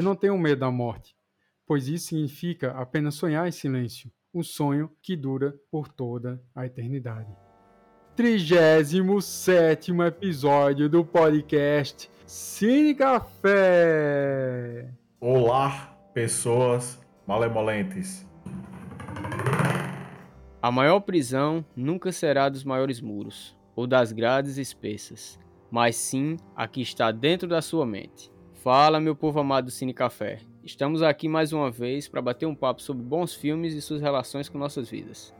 e não tenham medo da morte, pois isso significa apenas sonhar em silêncio, um sonho que dura por toda a eternidade. 37 episódio do podcast Cine Café. Olá, pessoas malemolentes. A maior prisão nunca será dos maiores muros ou das grades espessas, mas sim a que está dentro da sua mente. Fala, meu povo amado do Cine Café. Estamos aqui mais uma vez para bater um papo sobre bons filmes e suas relações com nossas vidas.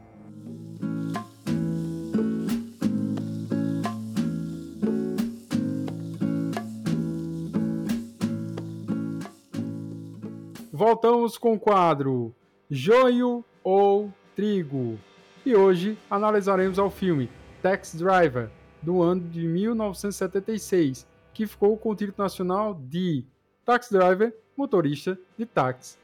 Voltamos com o quadro Joio ou Trigo. E hoje analisaremos o filme Tax Driver, do ano de 1976, que ficou com o título nacional de Taxi Driver, Motorista de Táxi.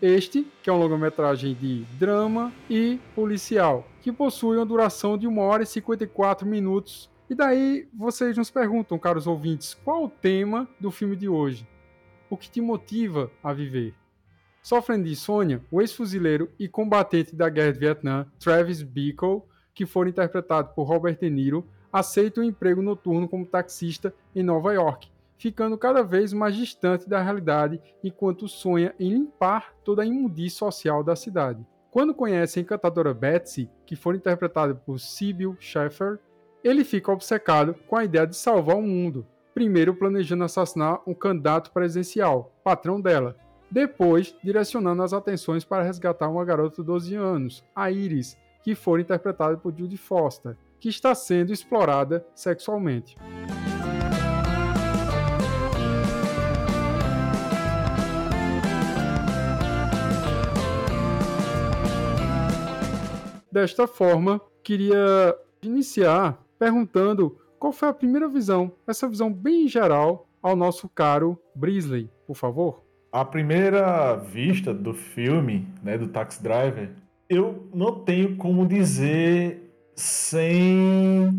Este, que é um longa-metragem de drama e policial, que possui uma duração de 1 hora e 54 minutos. E daí vocês nos perguntam, caros ouvintes, qual o tema do filme de hoje? O que te motiva a viver? Sofrendo de insônia, o ex-fuzileiro e combatente da Guerra de Vietnã, Travis Bickle, que foi interpretado por Robert De Niro, aceita um emprego noturno como taxista em Nova York, ficando cada vez mais distante da realidade enquanto sonha em limpar toda a imundície social da cidade. Quando conhece a encantadora Betsy, que foi interpretada por Sybil Schaeffer, ele fica obcecado com a ideia de salvar o mundo, primeiro planejando assassinar um candidato presidencial, patrão dela, depois direcionando as atenções para resgatar uma garota de 12 anos, a Iris, que foi interpretada por Judy Foster, que está sendo explorada sexualmente. Desta forma, queria iniciar perguntando qual foi a primeira visão, essa visão bem geral, ao nosso caro Brisley, por favor. A primeira vista do filme, né, do Taxi Driver, eu não tenho como dizer sem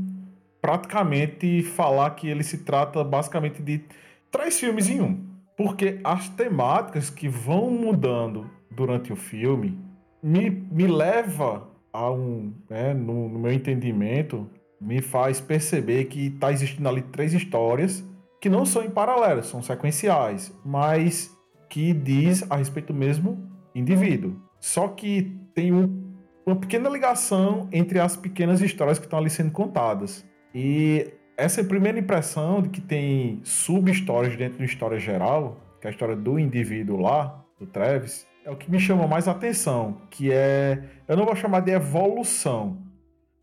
praticamente falar que ele se trata basicamente de três filmes em um. Porque as temáticas que vão mudando durante o filme me, me leva a um, né, no, no meu entendimento, me faz perceber que está existindo ali três histórias que não são em paralelo, são sequenciais, mas que diz a respeito do mesmo indivíduo. Só que tem um uma pequena ligação entre as pequenas histórias que estão ali sendo contadas. E essa primeira impressão de que tem sub-histórias dentro de uma história geral, que é a história do indivíduo lá, do Travis, é o que me chama mais atenção, que é, eu não vou chamar de evolução,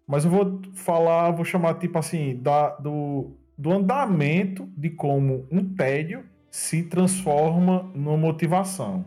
mas eu vou falar, vou chamar tipo assim, da, do, do andamento de como um tédio se transforma numa motivação,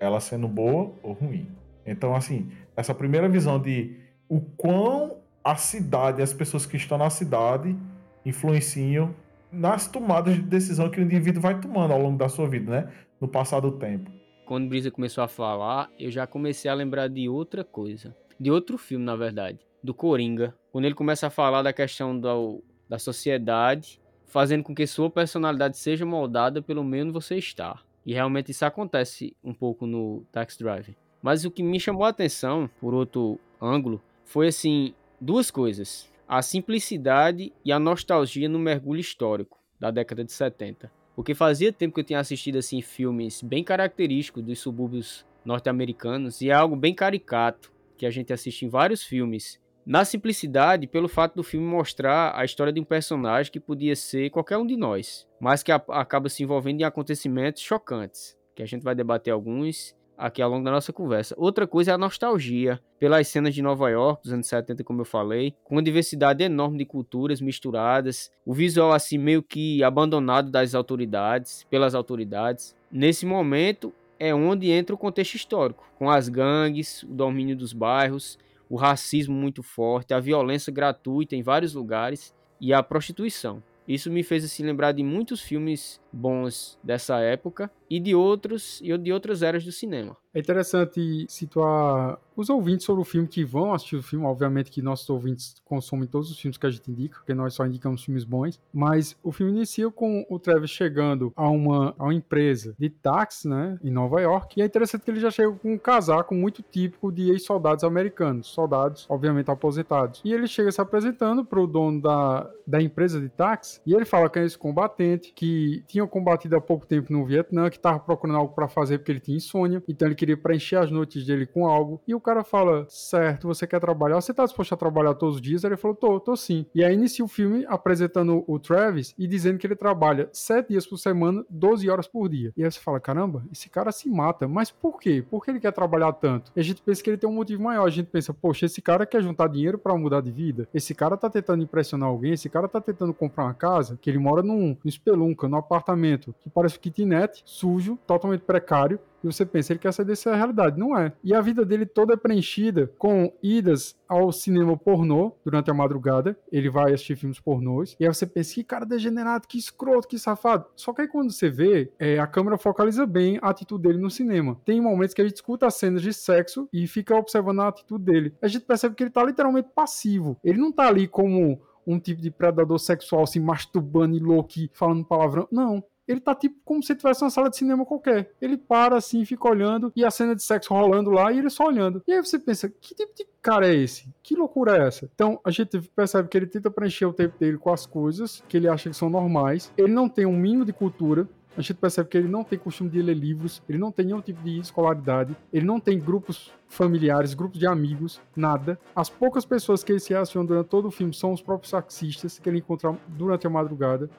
ela sendo boa ou ruim. Então, assim, essa primeira visão de o quão a cidade, as pessoas que estão na cidade influenciam nas tomadas de decisão que o indivíduo vai tomando ao longo da sua vida, né? No passar do tempo. Quando Brisa começou a falar, eu já comecei a lembrar de outra coisa. De outro filme, na verdade. Do Coringa. Quando ele começa a falar da questão do, da sociedade, fazendo com que sua personalidade seja moldada pelo onde você está. E realmente isso acontece um pouco no Taxi Driver. Mas o que me chamou a atenção, por outro ângulo, foi assim, duas coisas. A simplicidade e a nostalgia no mergulho histórico da década de 70. Porque fazia tempo que eu tinha assistido assim filmes bem característicos dos subúrbios norte-americanos e é algo bem caricato que a gente assiste em vários filmes. Na simplicidade, pelo fato do filme mostrar a história de um personagem que podia ser qualquer um de nós, mas que acaba se envolvendo em acontecimentos chocantes, que a gente vai debater alguns aqui ao longo da nossa conversa. Outra coisa é a nostalgia pelas cenas de Nova York dos anos 70, como eu falei, com uma diversidade enorme de culturas misturadas, o visual assim meio que abandonado das autoridades, pelas autoridades. Nesse momento é onde entra o contexto histórico, com as gangues, o domínio dos bairros, o racismo muito forte, a violência gratuita em vários lugares e a prostituição. Isso me fez assim lembrar de muitos filmes bons dessa época e de outros e de outras eras do cinema. É interessante situar os ouvintes sobre o filme que vão assistir o filme. Obviamente que nossos ouvintes consomem todos os filmes que a gente indica, porque nós só indicamos filmes bons. Mas o filme inicia com o Travis chegando a uma, a uma empresa de táxi, né, em Nova York. E é interessante que ele já chega com um casaco muito típico de ex-soldados americanos. Soldados, obviamente, aposentados. E ele chega se apresentando para o dono da, da empresa de táxi. E ele fala que é esse combatente, que tinha combatido há pouco tempo no Vietnã, que estava procurando algo para fazer porque ele tinha insônia. Então ele queria preencher as noites dele com algo. E o cara fala: Certo, você quer trabalhar? Você tá disposto a trabalhar todos os dias? Ele falou: Tô, tô sim. E aí inicia o filme apresentando o Travis e dizendo que ele trabalha 7 dias por semana, 12 horas por dia. E aí você fala: Caramba, esse cara se mata. Mas por quê? Por que ele quer trabalhar tanto? E a gente pensa que ele tem um motivo maior. A gente pensa: Poxa, esse cara quer juntar dinheiro para mudar de vida. Esse cara tá tentando impressionar alguém. Esse cara tá tentando comprar uma casa que ele mora num, num espelunca, num apartamento que parece um kitnet, sujo, totalmente precário e você pensa, ele quer sair dessa realidade. Não é. E a vida dele toda é preenchida com idas ao cinema pornô durante a madrugada. Ele vai assistir filmes pornôs. E aí você pensa, que cara degenerado, que escroto, que safado. Só que aí quando você vê, é, a câmera focaliza bem a atitude dele no cinema. Tem momentos que a gente escuta as cenas de sexo e fica observando a atitude dele. A gente percebe que ele tá literalmente passivo. Ele não tá ali como um tipo de predador sexual se masturbando e louco falando palavrão. Não ele tá tipo como se tivesse uma sala de cinema qualquer. Ele para assim, fica olhando e a cena de sexo rolando lá e ele só olhando. E aí você pensa, que tipo de cara é esse? Que loucura é essa? Então a gente percebe que ele tenta preencher o tempo dele com as coisas que ele acha que são normais. Ele não tem um mínimo de cultura. A gente percebe que ele não tem costume de ler livros, ele não tem nenhum tipo de escolaridade, ele não tem grupos familiares, grupos de amigos, nada. As poucas pessoas que ele se relaciona durante todo o filme são os próprios taxistas que ele encontra durante a madrugada.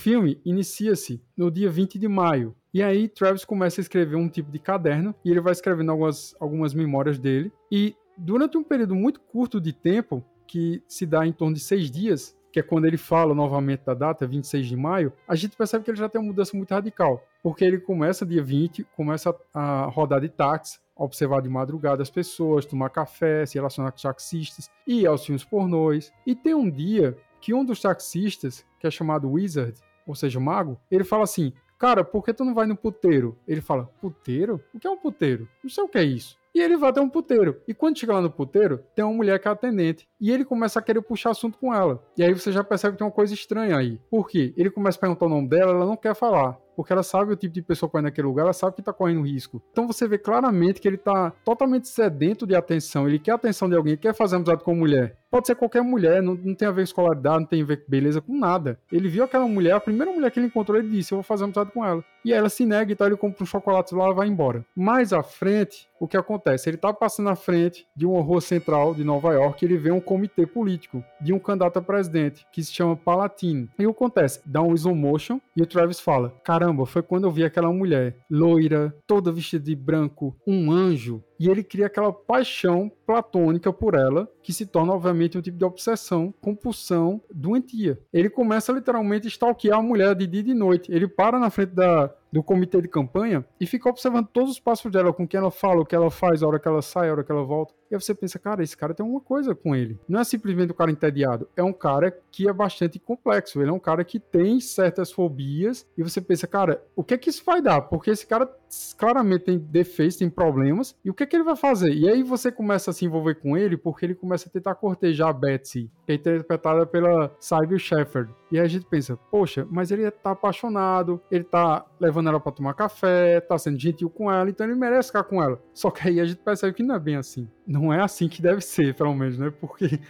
Filme inicia-se no dia 20 de maio. E aí Travis começa a escrever um tipo de caderno e ele vai escrevendo algumas, algumas memórias dele. E durante um período muito curto de tempo, que se dá em torno de seis dias, que é quando ele fala novamente da data, 26 de maio, a gente percebe que ele já tem uma mudança muito radical. Porque ele começa dia 20, começa a rodar de táxi, observar de madrugada as pessoas, tomar café, se relacionar com taxistas, ir aos filmes pornôs. E tem um dia que um dos taxistas, que é chamado Wizard, ou seja, mago, ele fala assim: Cara, por que tu não vai no puteiro? Ele fala: Puteiro? O que é um puteiro? Não sei o que é isso. E ele vai até um puteiro. E quando chega lá no puteiro, tem uma mulher que é atendente. E ele começa a querer puxar assunto com ela. E aí você já percebe que tem uma coisa estranha aí. Por quê? Ele começa a perguntar o nome dela, ela não quer falar porque ela sabe o tipo de pessoa que vai naquele lugar, ela sabe que tá correndo risco. Então você vê claramente que ele tá totalmente sedento de atenção, ele quer a atenção de alguém, quer fazer amizade com mulher. Pode ser qualquer mulher, não, não tem a ver com escolaridade, não tem a ver com beleza, com nada. Ele viu aquela mulher, a primeira mulher que ele encontrou, ele disse: Eu vou fazer amizade com ela. E ela se nega e tal, ele compra um chocolate lá e vai embora. Mais à frente, o que acontece? Ele tá passando na frente de uma rua central de Nova York, ele vê um comitê político de um candidato a presidente que se chama Palatino. E o que acontece? Dá um slow motion e o Travis fala: Caramba, foi quando eu vi aquela mulher loira, toda vestida de branco, um anjo, e ele cria aquela paixão platônica por ela, que se torna, obviamente, um tipo de obsessão, compulsão doentia. Ele começa literalmente a stalkear a mulher de dia e de noite. Ele para na frente da, do comitê de campanha e fica observando todos os passos dela, com quem ela fala, o que ela faz, a hora que ela sai, a hora que ela volta. E aí você pensa, cara, esse cara tem alguma coisa com ele. Não é simplesmente um cara entediado, é um cara que é bastante complexo. Ele é um cara que tem certas fobias e você pensa, cara, o que é que isso vai dar? Porque esse cara claramente tem defeitos, tem problemas, e o que é que ele vai fazer? E aí você começa a se envolver com ele porque ele começa a tentar cortejar a Betsy, que é interpretada pela Sybil Shepherd. E aí a gente pensa, poxa, mas ele tá apaixonado, ele tá levando ela para tomar café, tá sendo gentil com ela, então ele merece ficar com ela. Só que aí a gente percebe que não é bem assim. Não é assim que deve ser, pelo menos, né? Porque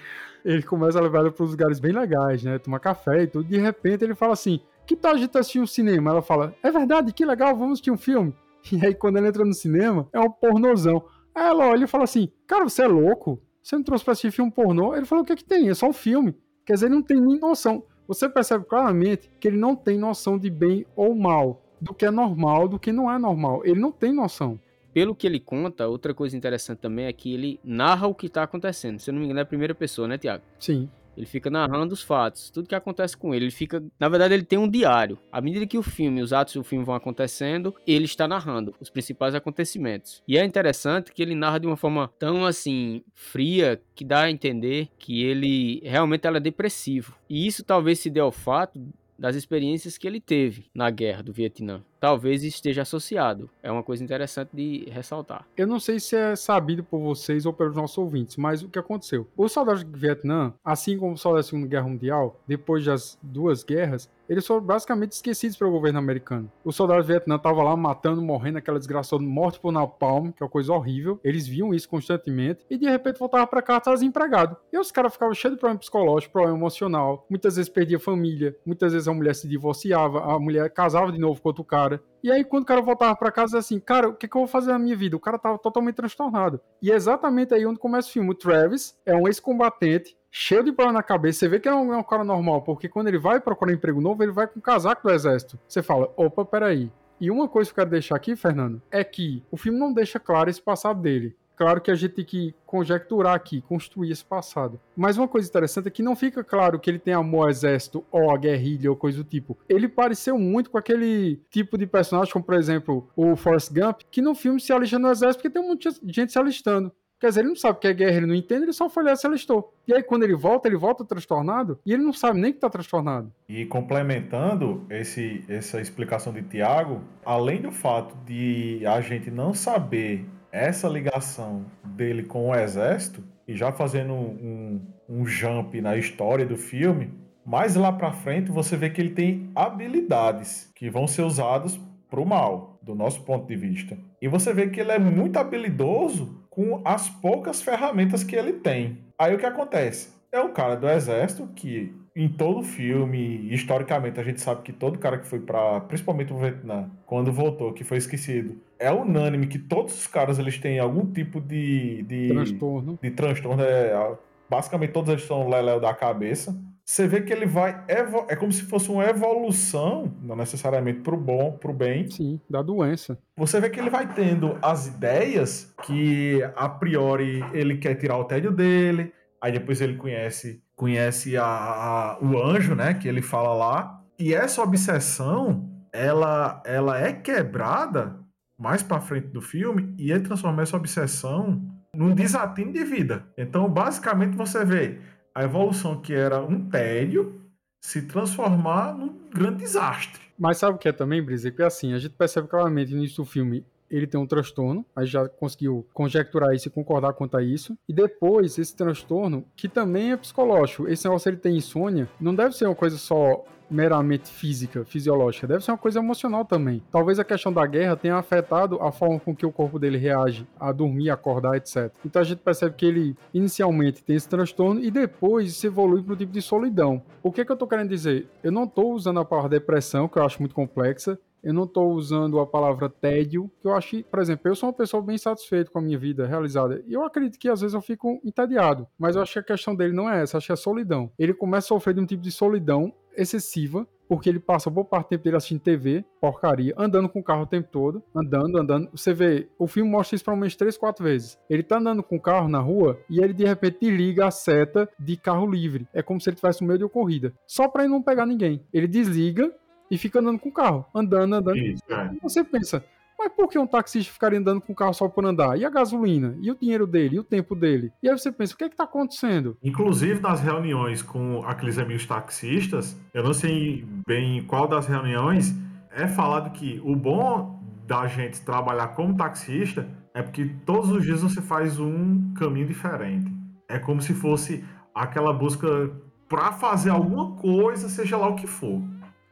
ele começa a levar ela para lugares bem legais, né? Tomar café e tudo. De repente ele fala assim: Que tal a gente assistir um cinema? Ela fala: É verdade, que legal, vamos assistir um filme. E aí quando ela entra no cinema, é um pornozão. Aí ela olha e fala assim: Cara, você é louco? Você não trouxe pra assistir filme pornô? Ele falou: O que é que tem? É só um filme. Quer dizer, ele não tem nem noção. Você percebe claramente que ele não tem noção de bem ou mal, do que é normal, do que não é normal. Ele não tem noção. Pelo que ele conta, outra coisa interessante também é que ele narra o que está acontecendo. Se eu não me engano, é a primeira pessoa, né, Tiago? Sim Ele fica narrando os fatos, tudo que acontece com ele. Ele fica, na verdade, ele tem um diário. À medida que o filme, os atos do filme vão acontecendo, ele está narrando os principais acontecimentos. E é interessante que ele narra de uma forma tão assim fria que dá a entender que ele realmente ela é depressivo. E isso talvez se dê ao fato das experiências que ele teve na guerra do Vietnã. Talvez esteja associado. É uma coisa interessante de ressaltar. Eu não sei se é sabido por vocês ou pelos nossos ouvintes, mas o que aconteceu? Os soldados do Vietnã, assim como os soldados da Segunda Guerra Mundial, depois das duas guerras, eles foram basicamente esquecidos pelo governo americano. Os soldados do Vietnã estavam lá matando, morrendo, aquela desgraçada morte por napalm, que é uma coisa horrível. Eles viam isso constantemente e de repente voltavam para casa estavam desempregados. E os caras ficavam cheios de problema psicológico, problema emocional. Muitas vezes perdia família, muitas vezes a mulher se divorciava, a mulher casava de novo com outro cara. E aí, quando o cara voltava para casa, assim, cara, o que, que, eu vou fazer na minha vida? O cara tava totalmente transtornado. E é exatamente aí onde começa o filme. O Travis é um ex-combatente, cheio de problema na cabeça. Você vê que é um, é um, cara normal, porque quando ele vai procurar emprego novo, ele vai com o casaco do exército. Você fala, opa, peraí. E uma coisa que eu quero deixar aqui, Fernando, é que o filme não deixa claro esse passado dele. Claro que a gente tem que conjecturar aqui, construir esse passado. Mas uma coisa interessante é que não fica claro que ele tem amor ao exército ou a guerrilha ou coisa do tipo. Ele pareceu muito com aquele tipo de personagem, como por exemplo o Forrest Gump, que no filme se alista no exército porque tem um monte de gente se alistando. Quer dizer, ele não sabe o que é guerra, ele não entende, ele só foi lá e se alistou. E aí, quando ele volta, ele volta transtornado e ele não sabe nem que está transtornado. E complementando esse, essa explicação de Tiago, além do fato de a gente não saber essa ligação dele com o exército, e já fazendo um, um jump na história do filme, mais lá para frente você vê que ele tem habilidades que vão ser usadas para o mal, do nosso ponto de vista. E você vê que ele é muito habilidoso com as poucas ferramentas que ele tem. Aí o que acontece? É um cara do exército que em todo filme, historicamente, a gente sabe que todo cara que foi para, principalmente o Vietnã, quando voltou, que foi esquecido, é unânime que todos os caras eles têm algum tipo de de transtorno. De transtorno, é, basicamente todos eles são leléu da cabeça. Você vê que ele vai é como se fosse uma evolução, não necessariamente pro bom, pro bem. Sim, da doença. Você vê que ele vai tendo as ideias que a priori ele quer tirar o tédio dele, aí depois ele conhece conhece a, a, o anjo, né, que ele fala lá, e essa obsessão, ela, ela é quebrada mais para frente do filme e ele transforma essa obsessão num desatino de vida. Então, basicamente, você vê a evolução que era um tédio se transformar num grande desastre. Mas sabe o que é também, Brisa? Que é assim, a gente percebe claramente no início do filme ele tem um transtorno, a gente já conseguiu conjecturar isso e concordar quanto a isso. E depois, esse transtorno, que também é psicológico, esse negócio ele tem insônia, não deve ser uma coisa só meramente física, fisiológica, deve ser uma coisa emocional também. Talvez a questão da guerra tenha afetado a forma com que o corpo dele reage a dormir, acordar, etc. Então a gente percebe que ele inicialmente tem esse transtorno e depois se evolui para o tipo de solidão. O que, que eu estou querendo dizer? Eu não estou usando a palavra depressão, que eu acho muito complexa, eu não estou usando a palavra tédio, que eu acho por exemplo, eu sou uma pessoa bem satisfeita com a minha vida realizada. E eu acredito que às vezes eu fico entediado, mas eu acho que a questão dele não é essa, acho que é solidão. Ele começa a sofrer de um tipo de solidão excessiva, porque ele passa boa parte do tempo dele assistindo TV, porcaria, andando com o carro o tempo todo, andando, andando. Você vê, o filme mostra isso pelo menos três, quatro vezes. Ele tá andando com o carro na rua e ele de repente desliga a seta de carro livre. É como se ele tivesse no meio de uma corrida. Só para ele não pegar ninguém. Ele desliga e fica andando com o carro. Andando, andando. Isso, é. Você pensa, mas por que um taxista ficaria andando com o carro só por andar? E a gasolina? E o dinheiro dele? E o tempo dele? E aí você pensa, o que é que tá acontecendo? Inclusive nas reuniões com aqueles amigos taxistas, eu não sei bem qual das reuniões, é falado que o bom da gente trabalhar como taxista é porque todos os dias você faz um caminho diferente. É como se fosse aquela busca para fazer alguma coisa, seja lá o que for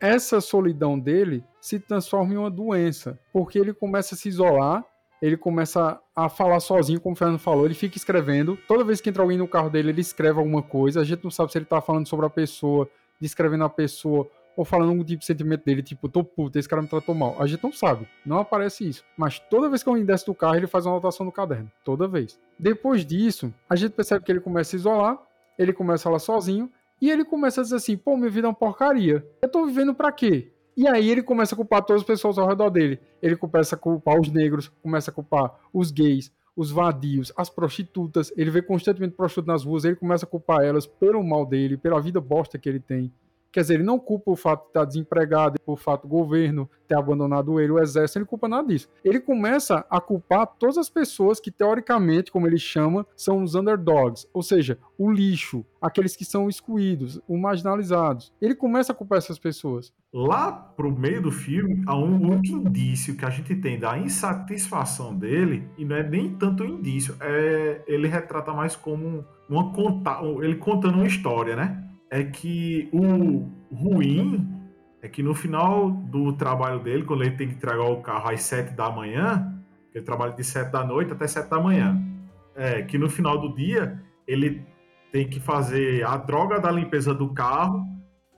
essa solidão dele se transforma em uma doença, porque ele começa a se isolar, ele começa a falar sozinho, como o Fernando falou, ele fica escrevendo. Toda vez que entra alguém no carro dele, ele escreve alguma coisa. A gente não sabe se ele tá falando sobre a pessoa, descrevendo a pessoa, ou falando algum tipo de sentimento dele, tipo, tô puto, esse cara me tratou mal. A gente não sabe, não aparece isso. Mas toda vez que alguém desce do carro, ele faz uma anotação no caderno. Toda vez. Depois disso, a gente percebe que ele começa a se isolar, ele começa a falar sozinho, e ele começa a dizer assim: pô, minha vida é uma porcaria. Eu tô vivendo para quê? E aí ele começa a culpar todas as pessoas ao redor dele. Ele começa a culpar os negros, começa a culpar os gays, os vadios, as prostitutas. Ele vê constantemente prostitutas nas ruas, ele começa a culpar elas pelo mal dele, pela vida bosta que ele tem. Quer dizer, ele não culpa o fato de estar desempregado, por fato do governo ter abandonado ele, o exército, ele culpa nada disso. Ele começa a culpar todas as pessoas que, teoricamente, como ele chama, são os underdogs, ou seja, o lixo, aqueles que são excluídos, os marginalizados. Ele começa a culpar essas pessoas. Lá pro meio do filme, há um único indício que a gente tem da insatisfação dele, e não é nem tanto um indício, é ele retrata mais como uma conta, ele contando uma história, né? É que o ruim é que no final do trabalho dele, quando ele tem que entregar o carro às 7 da manhã, ele trabalha de 7 da noite até 7 da manhã, é que no final do dia ele tem que fazer a droga da limpeza do carro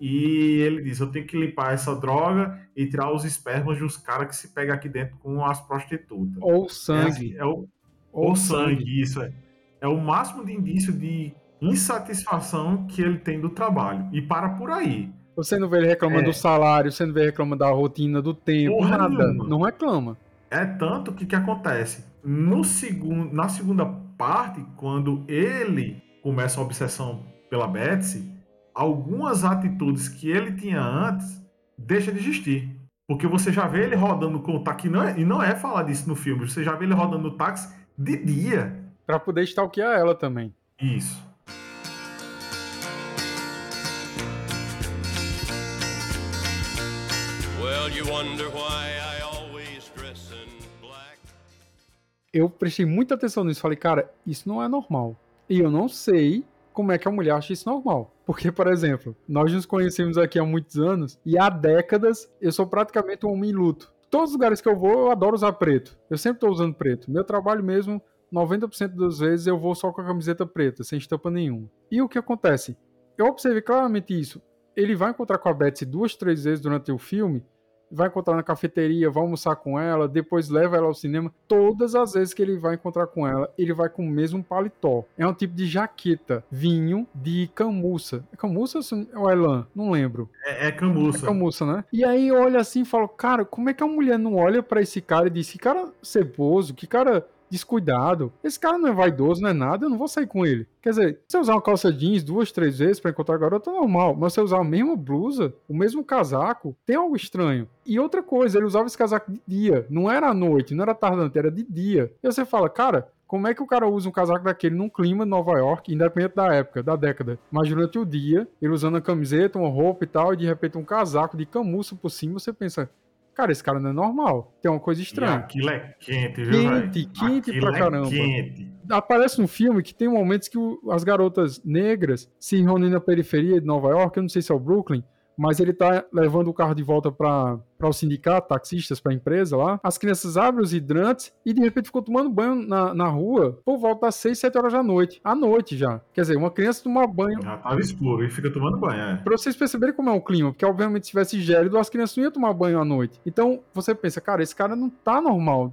e ele diz: Eu tenho que limpar essa droga e tirar os espermas dos caras que se pegam aqui dentro com as prostitutas. Ou sangue. É, assim, é o, ou, ou sangue, sangue, isso é. É o máximo de indício de insatisfação que ele tem do trabalho. E para por aí. Você não vê ele reclamando é. do salário, você não vê ele reclamando da rotina, do tempo, Porra nada. Nenhuma. Não reclama. É tanto que que acontece. No segundo, na segunda parte, quando ele começa a obsessão pela Betsy, algumas atitudes que ele tinha antes deixa de existir. Porque você já vê ele rodando com o táxi, não é, e não é falar disso no filme, você já vê ele rodando no táxi de dia. Pra poder stalkear ela também. Isso. Eu prestei muita atenção nisso. Falei, cara, isso não é normal. E eu não sei como é que a mulher acha isso normal. Porque, por exemplo, nós nos conhecemos aqui há muitos anos e há décadas eu sou praticamente um homem luto. Todos os lugares que eu vou, eu adoro usar preto. Eu sempre estou usando preto. Meu trabalho mesmo, 90% das vezes eu vou só com a camiseta preta, sem estampa nenhuma. E o que acontece? Eu observei claramente isso. Ele vai encontrar com a Betsy duas, três vezes durante o filme vai encontrar na cafeteria, vai almoçar com ela, depois leva ela ao cinema. Todas as vezes que ele vai encontrar com ela, ele vai com o mesmo paletó. É um tipo de jaqueta, vinho de camuça. É camuça ou é lã? Não lembro. É, é camuça. É camuça, né? E aí olha assim e fala, cara, como é que a mulher não olha para esse cara e diz, que cara ceboso, que cara descuidado. Esse cara não é vaidoso, não é nada, eu não vou sair com ele. Quer dizer, você usar uma calça jeans duas, três vezes para encontrar a garota, é normal. Mas você usar a mesma blusa, o mesmo casaco, tem algo estranho. E outra coisa, ele usava esse casaco de dia. Não era à noite, não era tarde, era de dia. E você fala, cara, como é que o cara usa um casaco daquele num clima de Nova York, independente da época, da década? Mas durante o dia, ele usando a camiseta, uma roupa e tal, e de repente um casaco de camuça por cima, você pensa, Cara, esse cara não é normal. Tem uma coisa estranha. E aquilo é quente, viu, Quente, quente aquilo pra é caramba. Quente. Aparece no filme que tem momentos que o, as garotas negras se reúnem na periferia de Nova York, eu não sei se é o Brooklyn, mas ele tá levando o carro de volta para o sindicato, taxistas, para a empresa lá. As crianças abrem os hidrantes e de repente ficou tomando banho na, na rua por volta das 6, 7 horas da noite. À noite já. Quer dizer, uma criança tomar banho. Já tava escuro e fica tomando banho, é. Pra vocês perceberem como é o clima, porque obviamente se tivesse gélido, as crianças não iam tomar banho à noite. Então você pensa, cara, esse cara não tá normal.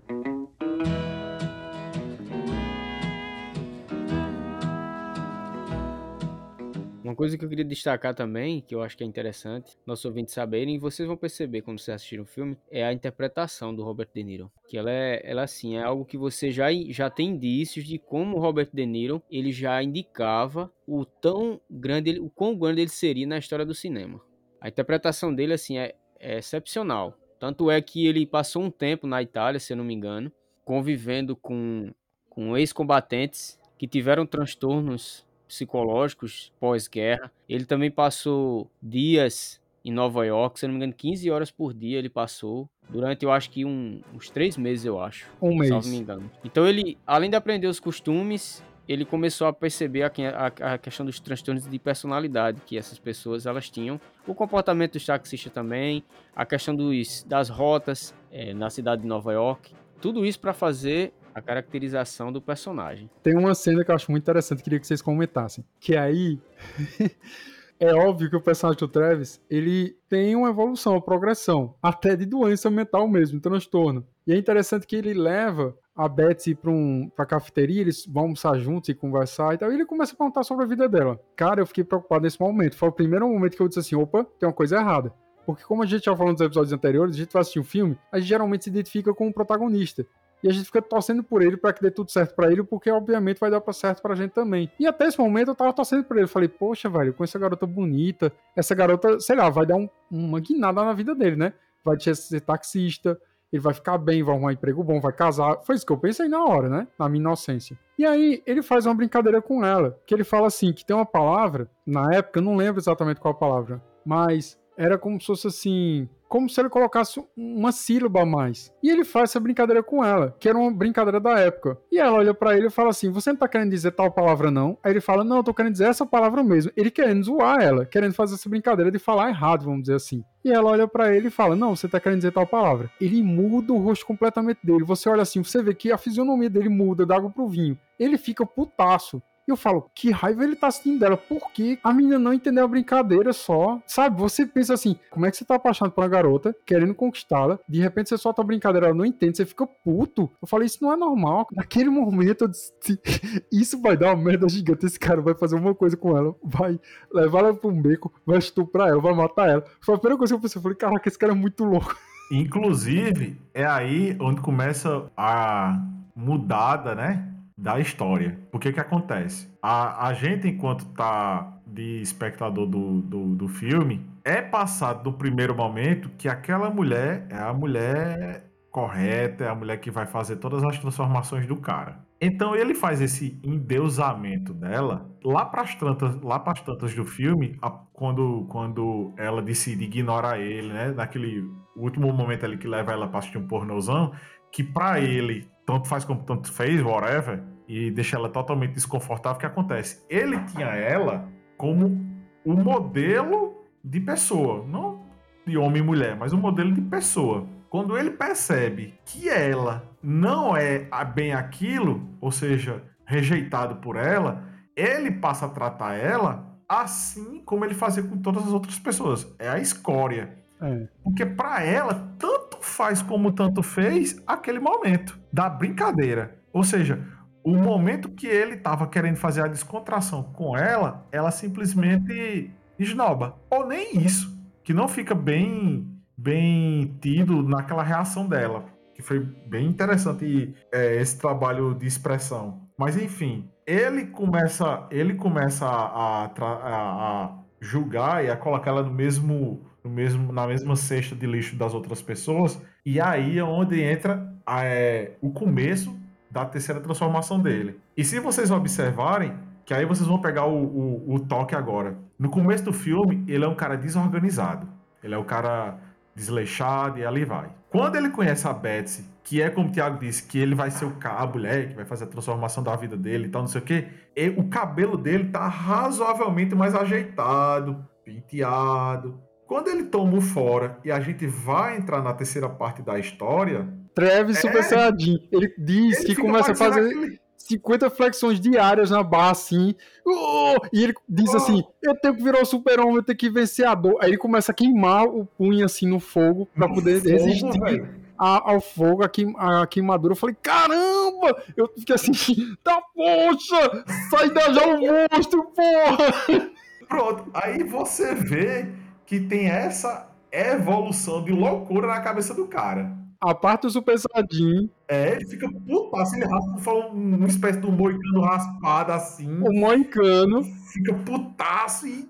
Uma coisa que eu queria destacar também, que eu acho que é interessante, nossos ouvintes saberem, e vocês vão perceber quando vocês assistirem o filme, é a interpretação do Robert De Niro. Que ela é, ela assim, é algo que você já, já tem indícios de como o Robert De Niro, ele já indicava o tão grande, o quão grande ele seria na história do cinema. A interpretação dele, assim, é, é excepcional. Tanto é que ele passou um tempo na Itália, se eu não me engano, convivendo com, com ex-combatentes que tiveram transtornos psicológicos pós-guerra. Ele também passou dias em Nova York, se não me engano, 15 horas por dia ele passou. Durante, eu acho que um, uns três meses, eu acho. Um mês. Se me engano. Então ele, além de aprender os costumes, ele começou a perceber a, a, a, questão dos transtornos de personalidade que essas pessoas elas tinham, o comportamento dos taxistas também, a questão dos, das rotas é, na cidade de Nova York, tudo isso para fazer a caracterização do personagem. Tem uma cena que eu acho muito interessante, queria que vocês comentassem. Que aí. é óbvio que o personagem do Travis, ele tem uma evolução, uma progressão, até de doença mental mesmo, transtorno. E é interessante que ele leva a Betsy para um, pra cafeteria, eles vão almoçar juntos e conversar e tal, e ele começa a contar sobre a vida dela. Cara, eu fiquei preocupado nesse momento. Foi o primeiro momento que eu disse assim, opa, tem uma coisa errada. Porque como a gente já falou nos episódios anteriores, a gente vai assistir um filme, a gente geralmente se identifica com o protagonista. E a gente fica torcendo por ele para que dê tudo certo para ele, porque obviamente vai dar para certo pra gente também. E até esse momento eu tava torcendo por ele. Falei, poxa, velho, com essa garota bonita, essa garota, sei lá, vai dar um, uma guinada na vida dele, né? Vai ser taxista, ele vai ficar bem, vai arrumar um emprego bom, vai casar. Foi isso que eu pensei na hora, né? Na minha inocência. E aí ele faz uma brincadeira com ela, que ele fala assim, que tem uma palavra, na época eu não lembro exatamente qual palavra, mas era como se fosse assim, como se ele colocasse uma sílaba a mais. E ele faz essa brincadeira com ela, que era uma brincadeira da época. E ela olha para ele e fala assim: Você não tá querendo dizer tal palavra, não? Aí ele fala: Não, eu tô querendo dizer essa palavra mesmo. Ele querendo zoar ela, querendo fazer essa brincadeira de falar errado, vamos dizer assim. E ela olha para ele e fala: Não, você tá querendo dizer tal palavra. Ele muda o rosto completamente dele. Você olha assim, você vê que a fisionomia dele muda da água pro vinho. Ele fica putaço. E eu falo, que raiva ele tá assistindo dela. Por que a menina não entendeu a brincadeira só? Sabe, você pensa assim, como é que você tá apaixonado por uma garota, querendo conquistá-la, de repente você solta a brincadeira, ela não entende, você fica puto. Eu falei, isso não é normal. Naquele momento eu disse, isso vai dar uma merda gigante, esse cara vai fazer uma coisa com ela, vai levar ela pra um beco, vai estuprar ela, vai matar ela. Foi a primeira coisa que eu pensei, eu falei, caraca, esse cara é muito louco. Inclusive, é aí onde começa a mudada, né? Da história. Porque que acontece? A, a gente, enquanto tá de espectador do, do, do filme, é passado no primeiro momento que aquela mulher é a mulher correta, é a mulher que vai fazer todas as transformações do cara. Então ele faz esse endeusamento dela lá para as tantas, lá para tantas do filme, a, quando, quando ela decide ignorar ele, né? Naquele último momento ali que leva ela para assistir um pornozão, que para ele tanto faz como tanto fez, whatever, e deixa ela totalmente desconfortável, o que acontece? Ele tinha ela como o modelo de pessoa, não de homem e mulher, mas um modelo de pessoa. Quando ele percebe que ela não é bem aquilo, ou seja, rejeitado por ela, ele passa a tratar ela assim como ele fazia com todas as outras pessoas. É a escória. É. Porque para ela, tanto faz como tanto fez aquele momento da brincadeira. Ou seja, o momento que ele estava querendo fazer a descontração com ela, ela simplesmente esnoba. Ou nem isso, que não fica bem bem tido naquela reação dela, que foi bem interessante é, esse trabalho de expressão. Mas enfim, ele começa ele começa a, a, a julgar e a colocar ela no mesmo mesmo, na mesma cesta de lixo das outras pessoas. E aí é onde entra é, o começo da terceira transformação dele. E se vocês observarem, que aí vocês vão pegar o, o, o toque agora. No começo do filme, ele é um cara desorganizado. Ele é um cara desleixado e ali vai. Quando ele conhece a Betsy, que é como o Thiago disse, que ele vai ser o cara, a mulher que vai fazer a transformação da vida dele e tal, não sei o quê, e o cabelo dele tá razoavelmente mais ajeitado, penteado, quando ele toma o fora e a gente vai entrar na terceira parte da história. Travis é... Super Saiyajin. Ele diz ele que começa a fazer aquele... 50 flexões diárias na barra assim. Oh! E ele diz oh! assim: Eu tenho que virar o super-homem, eu tenho que vencer a dor. Aí ele começa a queimar o punho assim no fogo para poder fogo, resistir. A, ao fogo, a, queim, a queimadura. Eu falei, caramba! Eu fiquei assim, tá poxa! Sai da já o monstro, porra! Pronto, aí você vê que tem essa evolução de loucura na cabeça do cara. A parte do Super Saiyajin. É, ele fica putaço, ele raspa um, uma espécie de um moicano raspado assim. O moicano. Fica putaço e.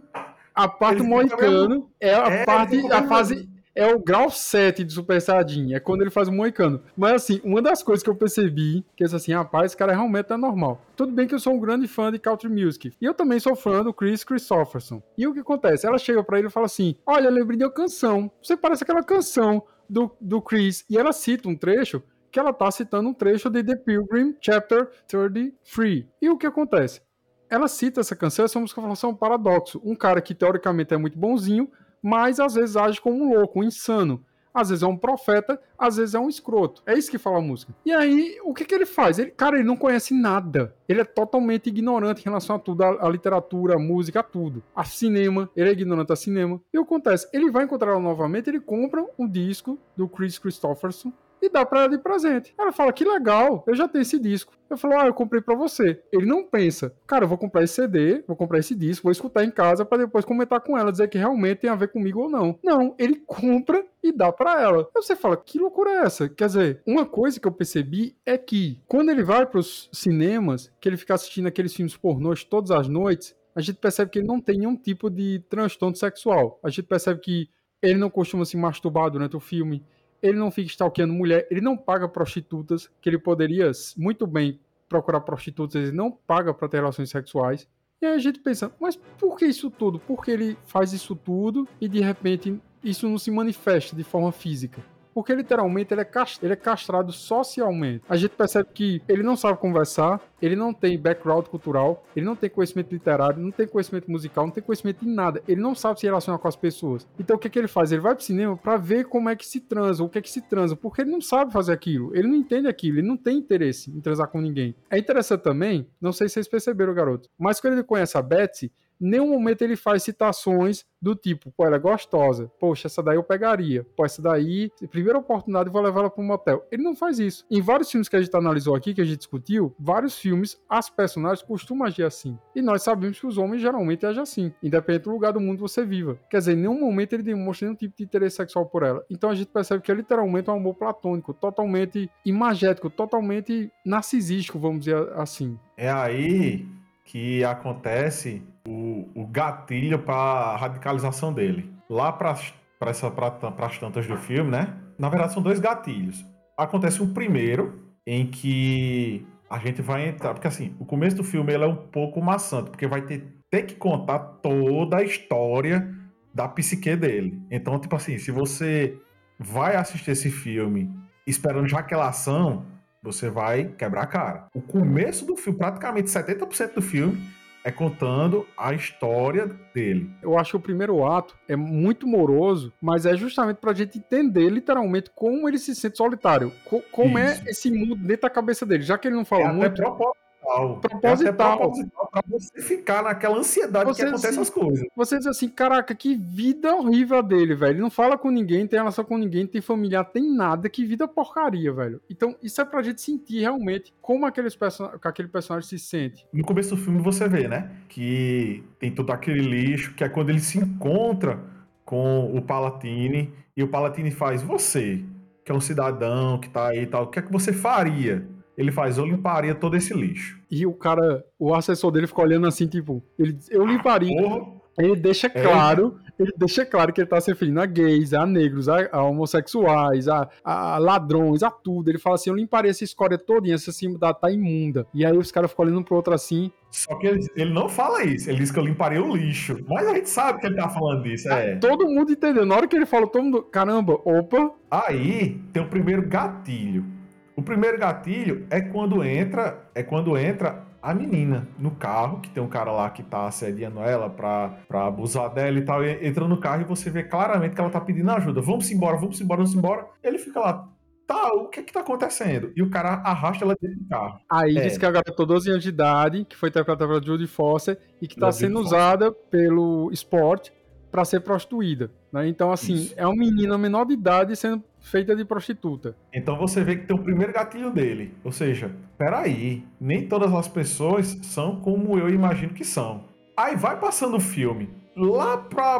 A parte do moicano é a é, parte, a fase é o grau 7 de Super Saiyajin, é quando ele faz o moicano. Mas assim, uma das coisas que eu percebi, que é assim, rapaz, esse cara realmente é normal. Tudo bem que eu sou um grande fã de country music. E eu também sou fã do Chris Christopherson. E o que acontece? Ela chega para ele e fala assim: Olha, lembrei de uma canção. Você parece aquela canção do, do Chris. E ela cita um trecho que ela tá citando um trecho de The Pilgrim, Chapter 33. E o que acontece? Ela cita essa canção, essa música fala é um paradoxo. Um cara que teoricamente é muito bonzinho, mas às vezes age como um louco, um insano. Às vezes é um profeta, às vezes é um escroto. É isso que fala a música. E aí, o que, que ele faz? Ele, cara, ele não conhece nada. Ele é totalmente ignorante em relação a tudo, a, a literatura, a música, a tudo. A cinema, ele é ignorante a cinema. E o que acontece? Ele vai encontrar ela novamente, ele compra um disco do Chris Christopherson, e dá pra ela de presente. Ela fala, que legal, eu já tenho esse disco. Eu falo, ah, eu comprei pra você. Ele não pensa, cara, eu vou comprar esse CD, vou comprar esse disco, vou escutar em casa para depois comentar com ela, dizer que realmente tem a ver comigo ou não. Não, ele compra e dá para ela. Aí você fala, que loucura é essa? Quer dizer, uma coisa que eu percebi é que quando ele vai pros cinemas, que ele fica assistindo aqueles filmes pornôs todas as noites, a gente percebe que ele não tem nenhum tipo de transtorno sexual. A gente percebe que ele não costuma se masturbar durante o filme, ele não fica stalkeando mulher, ele não paga prostitutas, que ele poderia muito bem procurar prostitutas, ele não paga para ter relações sexuais. E aí a gente pensa, mas por que isso tudo? Por que ele faz isso tudo e de repente isso não se manifesta de forma física? Porque literalmente ele é, ele é castrado socialmente. A gente percebe que ele não sabe conversar, ele não tem background cultural, ele não tem conhecimento literário, não tem conhecimento musical, não tem conhecimento em nada. Ele não sabe se relacionar com as pessoas. Então o que, que ele faz? Ele vai pro cinema para ver como é que se transa, o que é que se transa, porque ele não sabe fazer aquilo, ele não entende aquilo, ele não tem interesse em transar com ninguém. É interessante também, não sei se vocês perceberam, garoto, mas quando ele conhece a Betsy, nenhum momento ele faz citações do tipo, pô, ela é gostosa, poxa, essa daí eu pegaria, pô, essa daí, primeira oportunidade, vou levar ela para um motel. Ele não faz isso. Em vários filmes que a gente analisou aqui, que a gente discutiu, vários filmes, as personagens costumam agir assim. E nós sabemos que os homens geralmente agem assim, independente do lugar do mundo que você viva. Quer dizer, em nenhum momento ele demonstra nenhum tipo de interesse sexual por ela. Então a gente percebe que é literalmente um amor platônico, totalmente imagético, totalmente narcisístico, vamos dizer assim. É aí que acontece o, o gatilho para a radicalização dele. Lá para as tantas do filme, né? Na verdade, são dois gatilhos. Acontece o primeiro, em que a gente vai entrar. Porque assim, o começo do filme ele é um pouco maçante, porque vai ter, ter que contar toda a história da psique dele. Então, tipo assim, se você vai assistir esse filme esperando já aquela ação, você vai quebrar a cara. O começo do filme, praticamente 70% do filme, é contando a história dele. Eu acho que o primeiro ato é muito moroso, mas é justamente pra gente entender literalmente como ele se sente solitário. como é Isso. é esse mundo dentro da cabeça dele. Já que ele não fala é muito. Até proposital. Proposital. É proposital pra você ficar naquela ansiedade você, que acontece as coisas. Você diz assim, caraca, que vida horrível dele, velho. Ele não fala com ninguém, tem relação com ninguém, tem familiar, tem nada, que vida porcaria, velho. Então, isso é pra gente sentir realmente como aqueles person aquele personagem se sente. No começo do filme você vê, né? Que tem todo aquele lixo, que é quando ele se encontra com o Palatine, e o Palatine faz, você, que é um cidadão que tá aí e tal, o que é que você faria? Ele faz, eu limparia todo esse lixo. E o cara, o assessor dele fica olhando assim, tipo, ele, eu limparia. Ah, ele deixa claro, é. ele deixa claro que ele tá se referindo a gays, a negros, a, a homossexuais, a, a, ladrões, a tudo. Ele fala assim: eu limparia essa escória todinha, essa cidade tá imunda. E aí os caras ficam olhando um pro outro assim. Só que ele, ele, não fala isso, ele diz que eu limparia o lixo. Mas a gente sabe que ele tá falando isso, é. Todo mundo entendeu. Na hora que ele falou, todo mundo. Caramba, opa. Aí tem o primeiro gatilho o primeiro gatilho é quando entra, é quando entra a menina no carro, que tem um cara lá que tá assediando ela pra, pra abusar dela e tal, e entra no carro e você vê claramente que ela tá pedindo ajuda. Vamos embora, vamos embora, vamos embora. Ele fica lá, tá, o que é que tá acontecendo? E o cara arrasta ela dentro do carro. Aí é. diz que a garota 12 anos de idade, que foi interpretada pela Judy Foster e que tá sendo usada pelo esporte para ser prostituída. Né? Então, assim, Isso. é uma menina menor de idade sendo feita de prostituta. Então você vê que tem o primeiro gatilho dele. Ou seja, peraí, nem todas as pessoas são como eu imagino que são. Aí vai passando o filme. Lá pra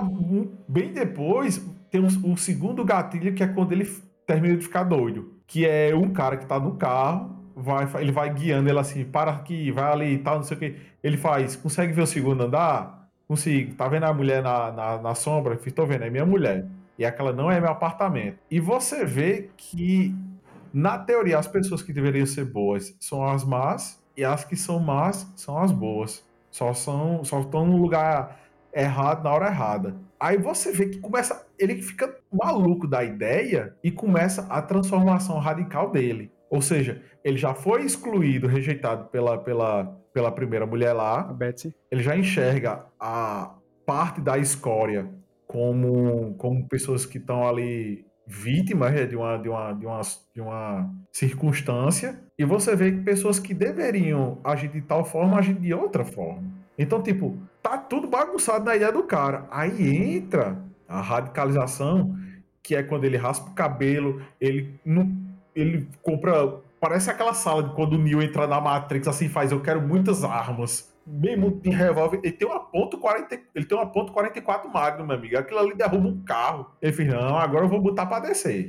bem depois, tem um, um segundo gatilho que é quando ele termina de ficar doido. Que é um cara que tá no carro, vai, ele vai guiando ele assim, para aqui, vai ali e tal, não sei o que. Ele faz, consegue ver o segundo andar? Consigo. Tá vendo a mulher na, na, na sombra? Tô vendo, é minha mulher e aquela não é meu apartamento. E você vê que, na teoria, as pessoas que deveriam ser boas são as más e as que são más são as boas. Só são, só estão no lugar errado na hora errada. Aí você vê que começa, ele fica maluco da ideia e começa a transformação radical dele. Ou seja, ele já foi excluído, rejeitado pela, pela, pela primeira mulher lá. A Betsy. Ele já enxerga a parte da escória como, como pessoas que estão ali vítimas né, de uma, de, uma, de, uma, de uma circunstância, e você vê que pessoas que deveriam agir de tal forma agem de outra forma. Então, tipo, tá tudo bagunçado na ideia do cara. Aí entra a radicalização, que é quando ele raspa o cabelo, ele não ele compra. Parece aquela sala de quando o Neo entra na Matrix, assim, faz, eu quero muitas armas. Mesmo de revólver, ele tem uma ponto 40, ele tem uma ponto 44 Magnum, meu amigo. Aquilo ali derruba um carro. Ele fez, não, agora eu vou botar pra descer.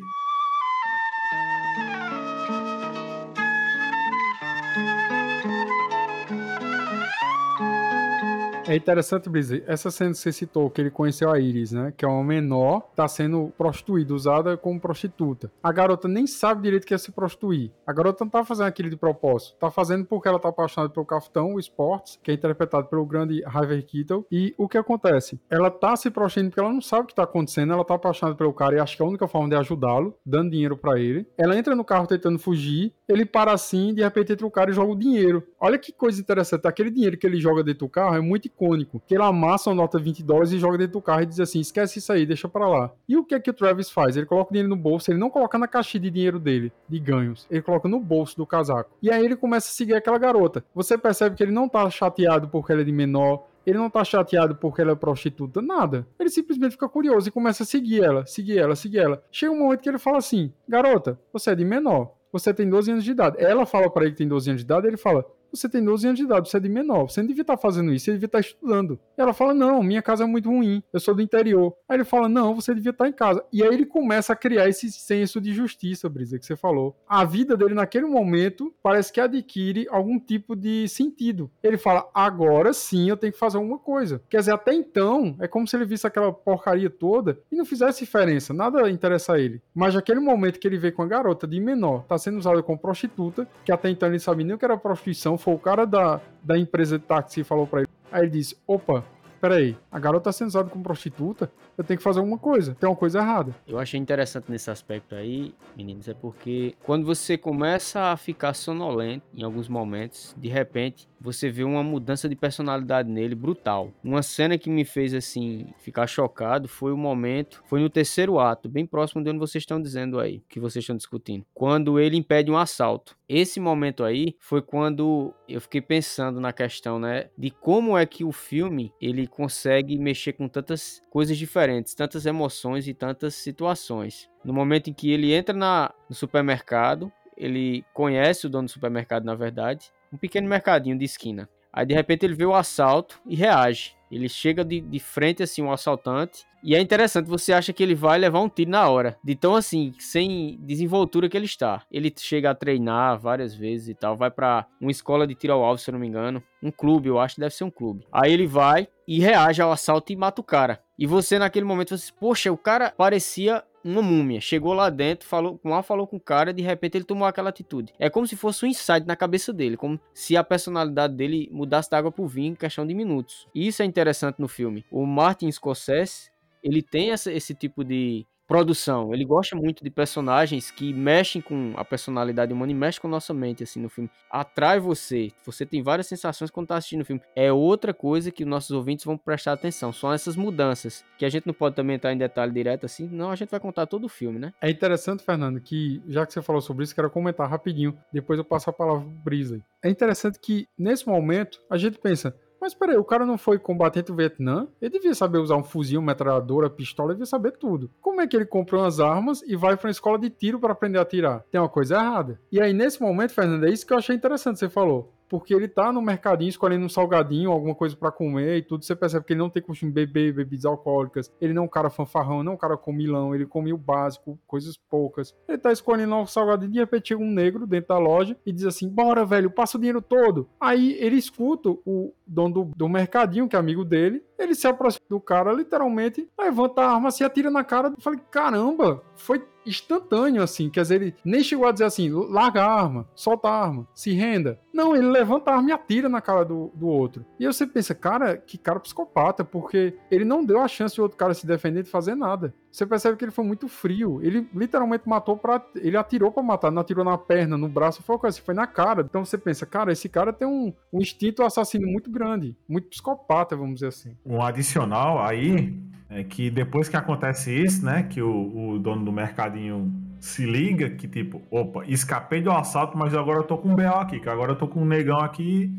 É interessante, Brisa, essa cena que você citou, que ele conheceu a Iris, né? Que é uma menor, tá sendo prostituída, usada como prostituta. A garota nem sabe direito que é se prostituir. A garota não tá fazendo aquilo de propósito. Tá fazendo porque ela tá apaixonada pelo Capitão, o Sports, que é interpretado pelo grande Harvey Keitel. E o que acontece? Ela tá se prostituindo porque ela não sabe o que tá acontecendo, ela tá apaixonada pelo cara e acha que é a única forma de ajudá-lo, dando dinheiro para ele. Ela entra no carro tentando fugir, ele para assim, de repente entra o cara e joga o dinheiro. Olha que coisa interessante, aquele dinheiro que ele joga dentro do carro é muito icônico, que ele amassa uma nota 20 dólares e joga dentro do carro e diz assim, esquece isso aí, deixa para lá. E o que é que o Travis faz? Ele coloca o dinheiro no bolso, ele não coloca na caixinha de dinheiro dele, de ganhos, ele coloca no bolso do casaco. E aí ele começa a seguir aquela garota. Você percebe que ele não tá chateado porque ela é de menor, ele não tá chateado porque ela é prostituta, nada. Ele simplesmente fica curioso e começa a seguir ela, seguir ela, seguir ela. Chega um momento que ele fala assim: Garota, você é de menor. Você tem 12 anos de idade. Ela fala para ele que tem 12 anos de idade, ele fala: você tem 12 anos de idade, você é de menor, você não devia estar fazendo isso, você devia estar estudando. E ela fala: Não, minha casa é muito ruim, eu sou do interior. Aí ele fala: Não, você devia estar em casa. E aí ele começa a criar esse senso de justiça, Brisa, que você falou. A vida dele naquele momento parece que adquire algum tipo de sentido. Ele fala: Agora sim eu tenho que fazer alguma coisa. Quer dizer, até então, é como se ele visse aquela porcaria toda e não fizesse diferença, nada interessa a ele. Mas naquele momento que ele vê com a garota de menor, tá sendo usada como prostituta, que até então ele sabia nem o que era prostituição, foi o cara da, da empresa de táxi que falou pra ele. Aí ele disse: opa, peraí, a garota tá sendo usada como prostituta, eu tenho que fazer alguma coisa, tem uma coisa errada. Eu achei interessante nesse aspecto aí, meninos, é porque quando você começa a ficar sonolento em alguns momentos, de repente você vê uma mudança de personalidade nele brutal. Uma cena que me fez assim ficar chocado foi o momento, foi no terceiro ato, bem próximo de onde vocês estão dizendo aí, que vocês estão discutindo, quando ele impede um assalto. Esse momento aí foi quando eu fiquei pensando na questão, né, de como é que o filme ele consegue mexer com tantas coisas diferentes, tantas emoções e tantas situações. No momento em que ele entra na, no supermercado, ele conhece o dono do supermercado, na verdade, um pequeno mercadinho de esquina. Aí de repente ele vê o assalto e reage. Ele chega de, de frente assim, um assaltante. E é interessante, você acha que ele vai levar um tiro na hora. De tão assim, sem desenvoltura que ele está. Ele chega a treinar várias vezes e tal. Vai para uma escola de tiro ao alvo, se eu não me engano. Um clube, eu acho que deve ser um clube. Aí ele vai e reage ao assalto e mata o cara. E você naquele momento, você, poxa, o cara parecia uma múmia. Chegou lá dentro, falou, mal falou com o cara, de repente ele tomou aquela atitude. É como se fosse um insight na cabeça dele, como se a personalidade dele mudasse da água pro vinho em questão de minutos. E isso é interessante no filme. O Martin Scorsese, ele tem essa, esse tipo de produção. Ele gosta muito de personagens que mexem com a personalidade humana e mexem com a nossa mente, assim, no filme. Atrai você. Você tem várias sensações quando tá assistindo o filme. É outra coisa que os nossos ouvintes vão prestar atenção. São essas mudanças. Que a gente não pode também entrar em detalhe direto assim, não a gente vai contar todo o filme, né? É interessante, Fernando, que já que você falou sobre isso, quero comentar rapidinho. Depois eu passo a palavra pro Brisley. É interessante que, nesse momento, a gente pensa mas peraí, o cara não foi combatente do Vietnã? Ele devia saber usar um fuzil, metralhadora, pistola, ele devia saber tudo. Como é que ele comprou umas armas e vai para uma escola de tiro para aprender a atirar? Tem uma coisa errada. E aí, nesse momento, Fernando, é isso que eu achei interessante você falou porque ele tá no mercadinho escolhendo um salgadinho, alguma coisa para comer e tudo. Você percebe que ele não tem costume de beber bebidas alcoólicas. Ele não é um cara fanfarrão, não é um cara comilão. Ele come o básico, coisas poucas. Ele tá escolhendo um salgadinho. De repente chega um negro dentro da loja e diz assim: Bora, velho, passa o dinheiro todo. Aí ele escuta o dono do, do mercadinho, que é amigo dele. Ele se aproxima do cara, literalmente, levanta a arma, se atira na cara. Eu falei: Caramba, foi instantâneo, assim. Quer dizer, ele nem chegou a dizer assim, larga a arma, solta a arma, se renda. Não, ele levanta a arma e atira na cara do, do outro. E aí você pensa, cara, que cara psicopata, porque ele não deu a chance de outro cara se defender de fazer nada. Você percebe que ele foi muito frio. Ele literalmente matou para Ele atirou para matar, não atirou na perna, no braço, foi coisa foi na cara. Então você pensa, cara, esse cara tem um, um instinto assassino muito grande, muito psicopata, vamos dizer assim. Um adicional aí é que depois que acontece isso, né, que o, o dono do mercadinho se liga que tipo, opa, escapei do assalto, mas agora eu tô com um BO aqui, que agora eu tô com um negão aqui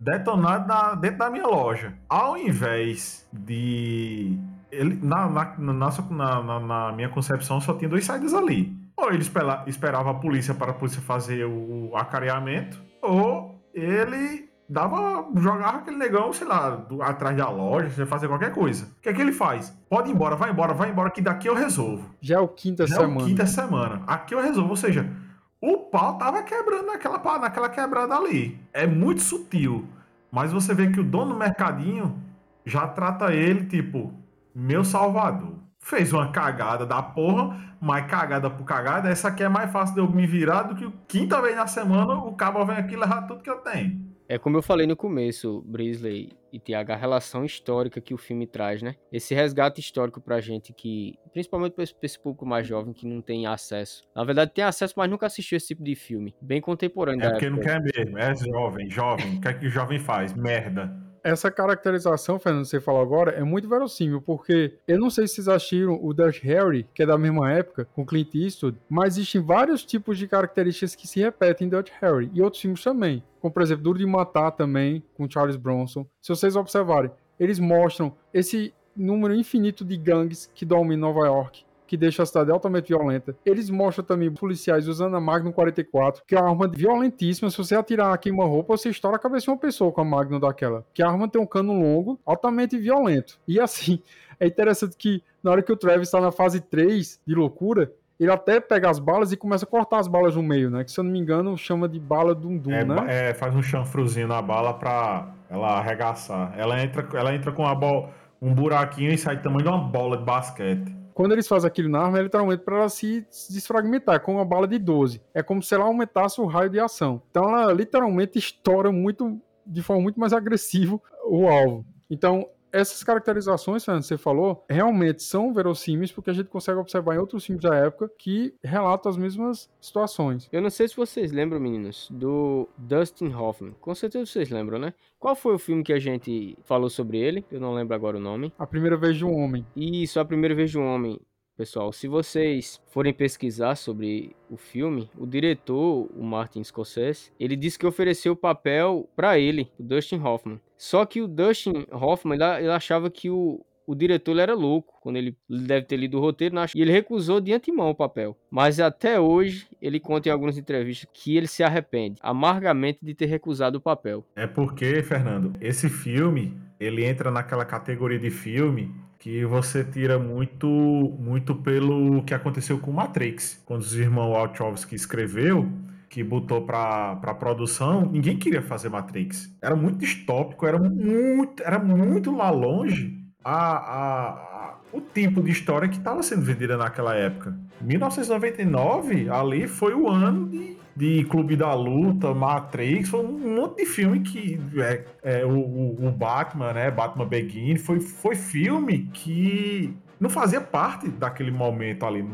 detonado na, dentro da minha loja. Ao invés de ele, na, na, na, na, minha concepção só tinha dois saídas ali Ou ele esperava a polícia para a polícia fazer o acareamento, ou ele dava, jogava aquele negão, sei lá, do, atrás da loja, fazer qualquer coisa. O que é que ele faz? Pode ir embora, vai embora, vai embora, que daqui eu resolvo. Já é o quinta Já semana. É o quinta semana. Aqui eu resolvo. Ou seja, o pau tava quebrando naquela, naquela quebrada ali. É muito sutil. Mas você vê que o dono do mercadinho já trata ele, tipo, meu salvador. Fez uma cagada da porra, mas cagada por cagada, essa aqui é mais fácil de eu me virar do que quinta vez na semana o cabo vem aqui levar tudo que eu tenho. É como eu falei no começo, Brisley e Tiago, a relação histórica que o filme traz, né? Esse resgate histórico pra gente que, principalmente pra esse público mais jovem que não tem acesso. Na verdade, tem acesso, mas nunca assistiu esse tipo de filme. Bem contemporâneo. É porque época. não quer mesmo, é jovem, jovem. o que é que o jovem faz? Merda essa caracterização, Fernando, você falou agora, é muito verossímil, porque eu não sei se vocês assistiram o Dutch Harry, que é da mesma época, com Clint Eastwood, mas existem vários tipos de características que se repetem em Dutch Harry, e outros filmes também, como por exemplo Duro de Matar também, com Charles Bronson. Se vocês observarem, eles mostram esse número infinito de gangues que dormem em Nova York, que deixa a cidade altamente violenta. Eles mostram também policiais usando a Magnum 44, que é uma arma violentíssima. Se você atirar aqui uma roupa, você estoura a cabeça de uma pessoa com a Magnum daquela. Que a arma tem um cano longo, altamente violento. E assim, é interessante que na hora que o Travis está na fase 3 de loucura, ele até pega as balas e começa a cortar as balas no meio, né? Que se eu não me engano, chama de bala dum-dum, é, né? É, faz um chanfruzinho na bala pra ela arregaçar. Ela entra, ela entra com a bola, um buraquinho e sai tamanho de uma bola de basquete quando eles fazem aquilo na arma, é literalmente para ela se desfragmentar com uma bala de 12. É como se ela aumentasse o raio de ação. Então ela literalmente estoura muito, de forma muito mais agressiva o alvo. Então essas caracterizações, Fernando, você falou, realmente são verossímeis porque a gente consegue observar em outros filmes da época que relatam as mesmas situações. Eu não sei se vocês lembram, meninos, do Dustin Hoffman. Com certeza vocês lembram, né? Qual foi o filme que a gente falou sobre ele? Eu não lembro agora o nome. A Primeira Vez de um Homem. Isso, A Primeira Vez de um Homem. Pessoal, se vocês forem pesquisar sobre o filme, o diretor, o Martin Scorsese, ele disse que ofereceu o papel para ele, o Dustin Hoffman. Só que o Dustin Hoffman, ele achava que o, o diretor era louco, quando ele deve ter lido o roteiro, e ele recusou de antemão o papel. Mas até hoje, ele conta em algumas entrevistas que ele se arrepende amargamente de ter recusado o papel. É porque, Fernando, esse filme, ele entra naquela categoria de filme que você tira muito muito pelo que aconteceu com Matrix. Quando os irmãos Wachowski escreveu, que botou para produção, ninguém queria fazer Matrix. Era muito distópico, era muito, era muito lá longe a, a, o tipo de história que estava sendo vendida naquela época. 1999, ali foi o ano de de Clube da Luta, Matrix, foi um monte de filme que é, é o, o, Batman, né? Batman Begin, foi, foi filme que não fazia parte daquele momento ali,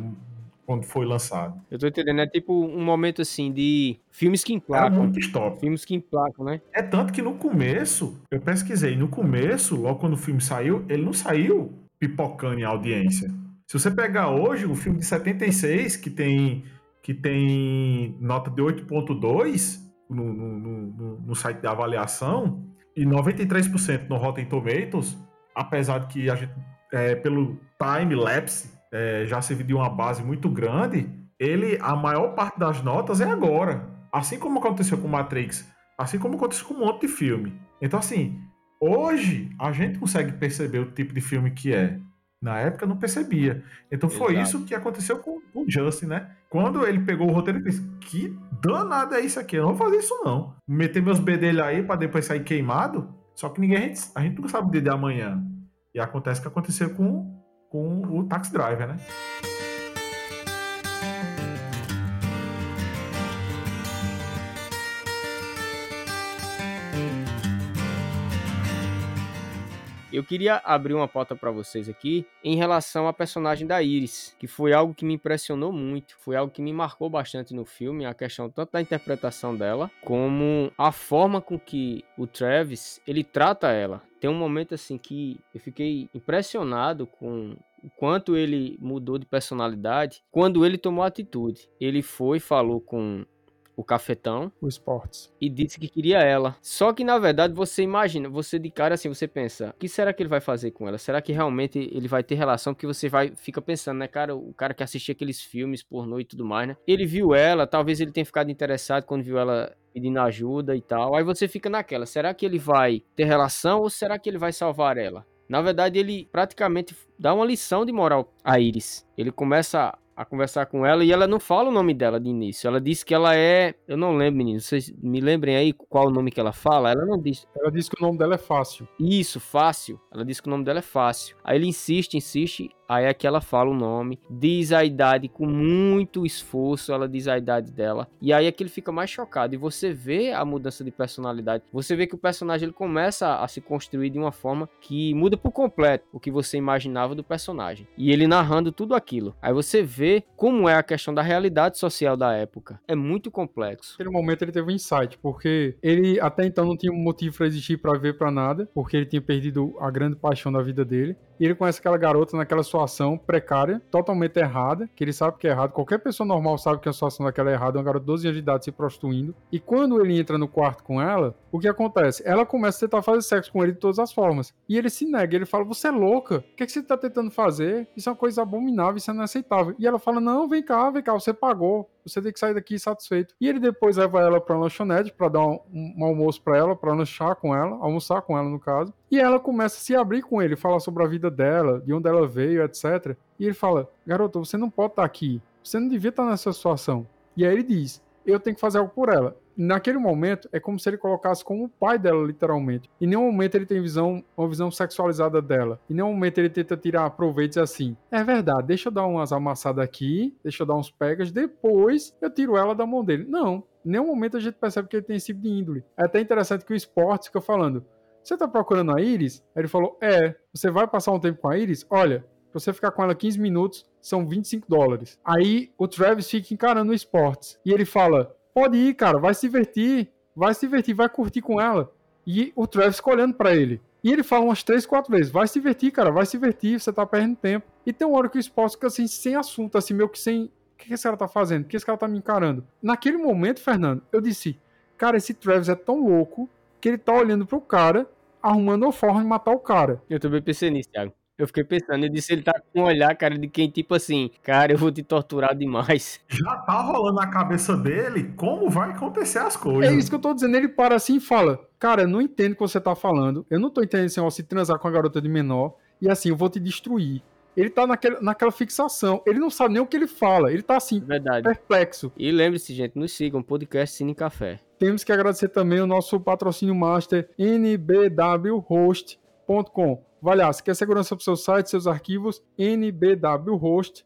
quando foi lançado. Eu tô entendendo, é tipo um momento assim de filmes que emplacam. Era muito stop. Filmes que emplacam, né? É tanto que no começo, eu pesquisei, no começo, logo quando o filme saiu, ele não saiu pipocando em audiência. Se você pegar hoje o filme de 76, que tem que tem nota de 8.2 no, no, no, no, site de avaliação e 93% no Rotten Tomatoes, apesar de que a gente, é, pelo time lapse, é, já serviu de uma base muito grande, ele, a maior parte das notas é agora. Assim como aconteceu com Matrix, assim como aconteceu com um monte de filme. Então, assim, hoje a gente consegue perceber o tipo de filme que é. Na época não percebia. Então foi Exato. isso que aconteceu com, com o Justin, né? Quando ele pegou o roteiro, ele disse: Que danado é isso aqui? Eu não vou fazer isso, não. Meter meus bedelhos aí para depois sair queimado. Só que ninguém, a gente, a gente não sabe o dia de amanhã. E acontece o que aconteceu com, com o Taxi Driver, né? Eu queria abrir uma pauta para vocês aqui em relação à personagem da Iris, que foi algo que me impressionou muito, foi algo que me marcou bastante no filme, a questão tanto da interpretação dela, como a forma com que o Travis, ele trata ela. Tem um momento assim que eu fiquei impressionado com o quanto ele mudou de personalidade quando ele tomou atitude. Ele foi, falou com o cafetão. O esportes. E disse que queria ela. Só que, na verdade, você imagina, você de cara assim, você pensa, o que será que ele vai fazer com ela? Será que realmente ele vai ter relação? Porque você vai, fica pensando, né, cara, o cara que assistia aqueles filmes pornô e tudo mais, né? Ele viu ela, talvez ele tenha ficado interessado quando viu ela pedindo ajuda e tal. Aí você fica naquela, será que ele vai ter relação ou será que ele vai salvar ela? Na verdade, ele praticamente dá uma lição de moral a Iris. Ele começa a conversar com ela e ela não fala o nome dela de início. Ela diz que ela é. Eu não lembro, menino. Vocês me lembrem aí qual o nome que ela fala? Ela não diz. Ela diz que o nome dela é Fácil. Isso, Fácil. Ela diz que o nome dela é Fácil. Aí ele insiste, insiste. Aí é que ela fala o nome, diz a idade com muito esforço, ela diz a idade dela. E aí é que ele fica mais chocado. E você vê a mudança de personalidade. Você vê que o personagem ele começa a se construir de uma forma que muda por completo o que você imaginava do personagem. E ele narrando tudo aquilo. Aí você vê como é a questão da realidade social da época. É muito complexo. Naquele momento ele teve um insight, porque ele até então não tinha motivo para existir para ver para nada, porque ele tinha perdido a grande paixão da vida dele. E ele conhece aquela garota naquela situação precária, totalmente errada, que ele sabe que é errado. Qualquer pessoa normal sabe que a situação daquela é errada, uma garota de 12 anos de idade se prostituindo. E quando ele entra no quarto com ela, o que acontece? Ela começa a tentar fazer sexo com ele de todas as formas. E ele se nega, ele fala: Você é louca? O que, é que você tá tentando fazer? Isso é uma coisa abominável, isso é inaceitável. E ela fala: Não, vem cá, vem cá, você pagou você tem que sair daqui satisfeito. E ele depois leva ela pra lanchonete para dar um, um, almoço para ela, para lanchar com ela, almoçar com ela no caso. E ela começa a se abrir com ele, falar sobre a vida dela, de onde ela veio, etc. E ele fala: Garoto, você não pode estar tá aqui. Você não devia estar tá nessa situação. E aí ele diz: Eu tenho que fazer algo por ela naquele momento é como se ele colocasse como o pai dela, literalmente. Em nenhum momento ele tem visão, uma visão sexualizada dela. Em nenhum momento ele tenta tirar proveito dizer assim: é verdade, deixa eu dar umas amassadas aqui, deixa eu dar uns pegas, depois eu tiro ela da mão dele. Não. Em nenhum momento a gente percebe que ele tem esse tipo de índole. É até interessante que o esporte fica falando: você tá procurando a Iris? Aí ele falou: é. Você vai passar um tempo com a Iris? Olha, pra você ficar com ela 15 minutos, são 25 dólares. Aí o Travis fica encarando o esportes. E ele fala: Pode ir, cara, vai se divertir, vai se divertir, vai curtir com ela. E o Travis olhando pra ele. E ele fala umas três, quatro vezes: vai se divertir, cara, vai se divertir, você tá perdendo tempo. E tem uma hora que o Spock fica assim, sem assunto, assim, meio que sem. O que esse cara tá fazendo? O que esse cara tá me encarando? Naquele momento, Fernando, eu disse: cara, esse Travis é tão louco que ele tá olhando pro cara, arrumando uma forma de matar o cara. Eu também pensei nisso, Thiago. Eu fiquei pensando, eu disse, ele tá com um olhar, cara, de quem, tipo assim, cara, eu vou te torturar demais. Já tá rolando na cabeça dele como vai acontecer as coisas. É isso que eu tô dizendo, ele para assim e fala, cara, eu não entendo o que você tá falando, eu não tô entendendo esse negócio de transar com a garota de menor, e assim, eu vou te destruir. Ele tá naquele, naquela fixação, ele não sabe nem o que ele fala, ele tá assim, Verdade. perplexo. E lembre-se, gente, nos sigam, podcast Cine Café. Temos que agradecer também o nosso patrocínio master, nbwhost.com Vai lá, se quer segurança para o seu site, seus arquivos, nbwhost.com.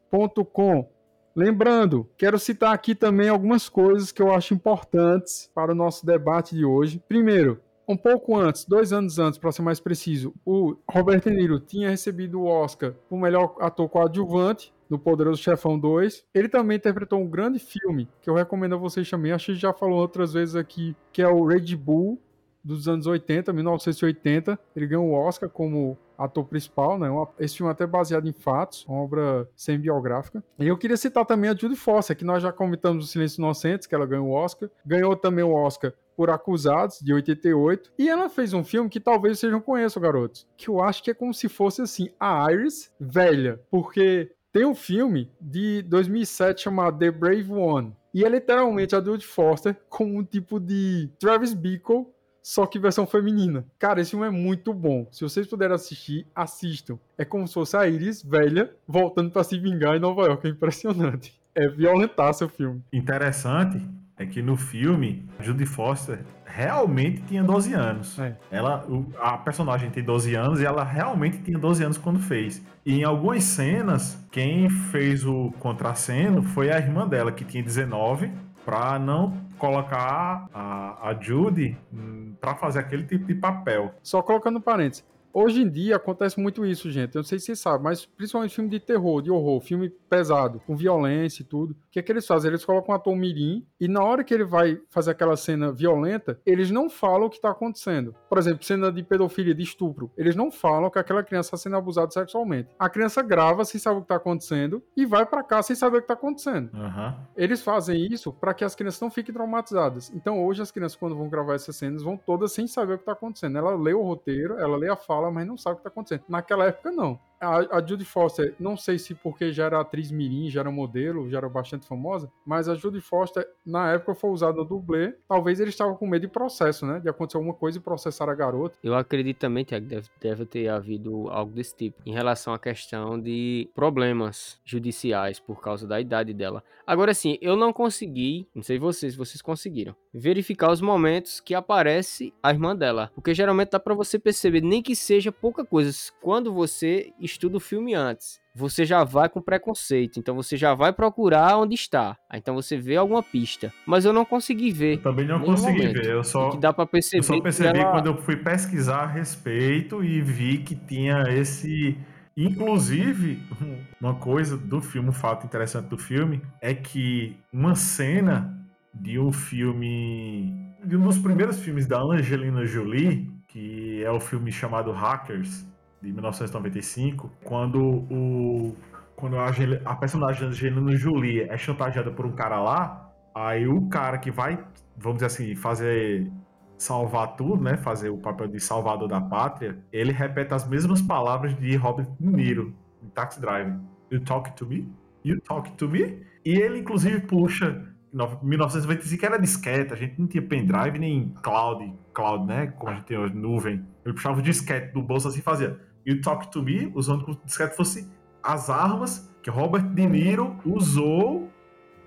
Lembrando, quero citar aqui também algumas coisas que eu acho importantes para o nosso debate de hoje. Primeiro, um pouco antes, dois anos antes, para ser mais preciso, o Robert De Niro tinha recebido o Oscar por melhor ator coadjuvante no Poderoso Chefão 2. Ele também interpretou um grande filme que eu recomendo a vocês também. Acho que já falou outras vezes aqui, que é o Red Bull dos anos 80, 1980. Ele ganhou o Oscar como ator principal, né? Esse filme é até baseado em fatos, uma obra semi-biográfica. E eu queria citar também a Judy Foster, que nós já comentamos o Silêncio Inocentes, que ela ganhou o Oscar. Ganhou também o Oscar por Acusados, de 88. E ela fez um filme que talvez vocês não conheçam, garotos. Que eu acho que é como se fosse, assim, a Iris velha. Porque tem um filme de 2007 chamado The Brave One. E é literalmente a Judy Foster como um tipo de Travis Bickle só que versão feminina. Cara, esse filme é muito bom. Se vocês puderem assistir, assistam. É como se fosse a Iris velha voltando para se vingar em Nova York. É impressionante. É violentaço o filme. Interessante é que no filme, Judy Foster realmente tinha 12 anos. É. Ela, a personagem tem 12 anos e ela realmente tinha 12 anos quando fez. E em algumas cenas, quem fez o contraceno foi a irmã dela, que tinha 19, para não colocar a, a Judy hum, para fazer aquele tipo de papel. Só colocando parênteses. Hoje em dia acontece muito isso, gente. Eu não sei se vocês sabem, mas principalmente filme de terror, de horror, filme pesado, com violência e tudo. O que é que eles fazem? Eles colocam um ator mirim e na hora que ele vai fazer aquela cena violenta, eles não falam o que tá acontecendo. Por exemplo, cena de pedofilia, de estupro. Eles não falam que aquela criança está sendo abusada sexualmente. A criança grava sem saber o que tá acontecendo e vai para cá sem saber o que tá acontecendo. Uhum. Eles fazem isso para que as crianças não fiquem traumatizadas. Então hoje as crianças, quando vão gravar essas cenas, vão todas sem saber o que tá acontecendo. Ela lê o roteiro, ela lê a fala, mas não sabe o que tá acontecendo. Naquela época, não a, Judy Foster, não sei se porque já era atriz mirim, já era modelo, já era bastante famosa, mas a Judy Foster, na época, foi usada dublê. Talvez ele estava com medo de processo, né? De acontecer alguma coisa e processar a garota. Eu acredito também, Tiago, deve, deve ter havido algo desse tipo, em relação à questão de problemas judiciais por causa da idade dela. Agora sim, eu não consegui, não sei vocês, vocês conseguiram, verificar os momentos que aparece a irmã dela. Porque geralmente dá para você perceber, nem que seja pouca coisa, quando você estuda o filme antes. Você já vai com preconceito, então você já vai procurar onde está. Então você vê alguma pista. Mas eu não consegui ver. Eu também não consegui momento. ver. Eu só, dá para perceber. Eu só percebi ela... quando eu fui pesquisar a respeito e vi que tinha esse. Inclusive, uma coisa do filme, um fato interessante do filme, é que uma cena de um filme. de um dos primeiros filmes da Angelina Jolie, que é o filme chamado Hackers, de 1995, quando o quando a, a personagem Angelina Jolie é chantageada por um cara lá, aí o cara que vai, vamos dizer assim, fazer salvar tudo, né, fazer o papel de salvador da pátria, ele repete as mesmas palavras de Robert De Niro em Taxi Driver. You talk to me? You talk to me? E ele inclusive puxa 1995 era disquete, a gente não tinha pendrive nem cloud, cloud, né, como a gente tem hoje, nuvem. Ele puxava o disquete do bolso assim e fazia You Talk to Me, usando como se fosse as armas que Robert De Niro usou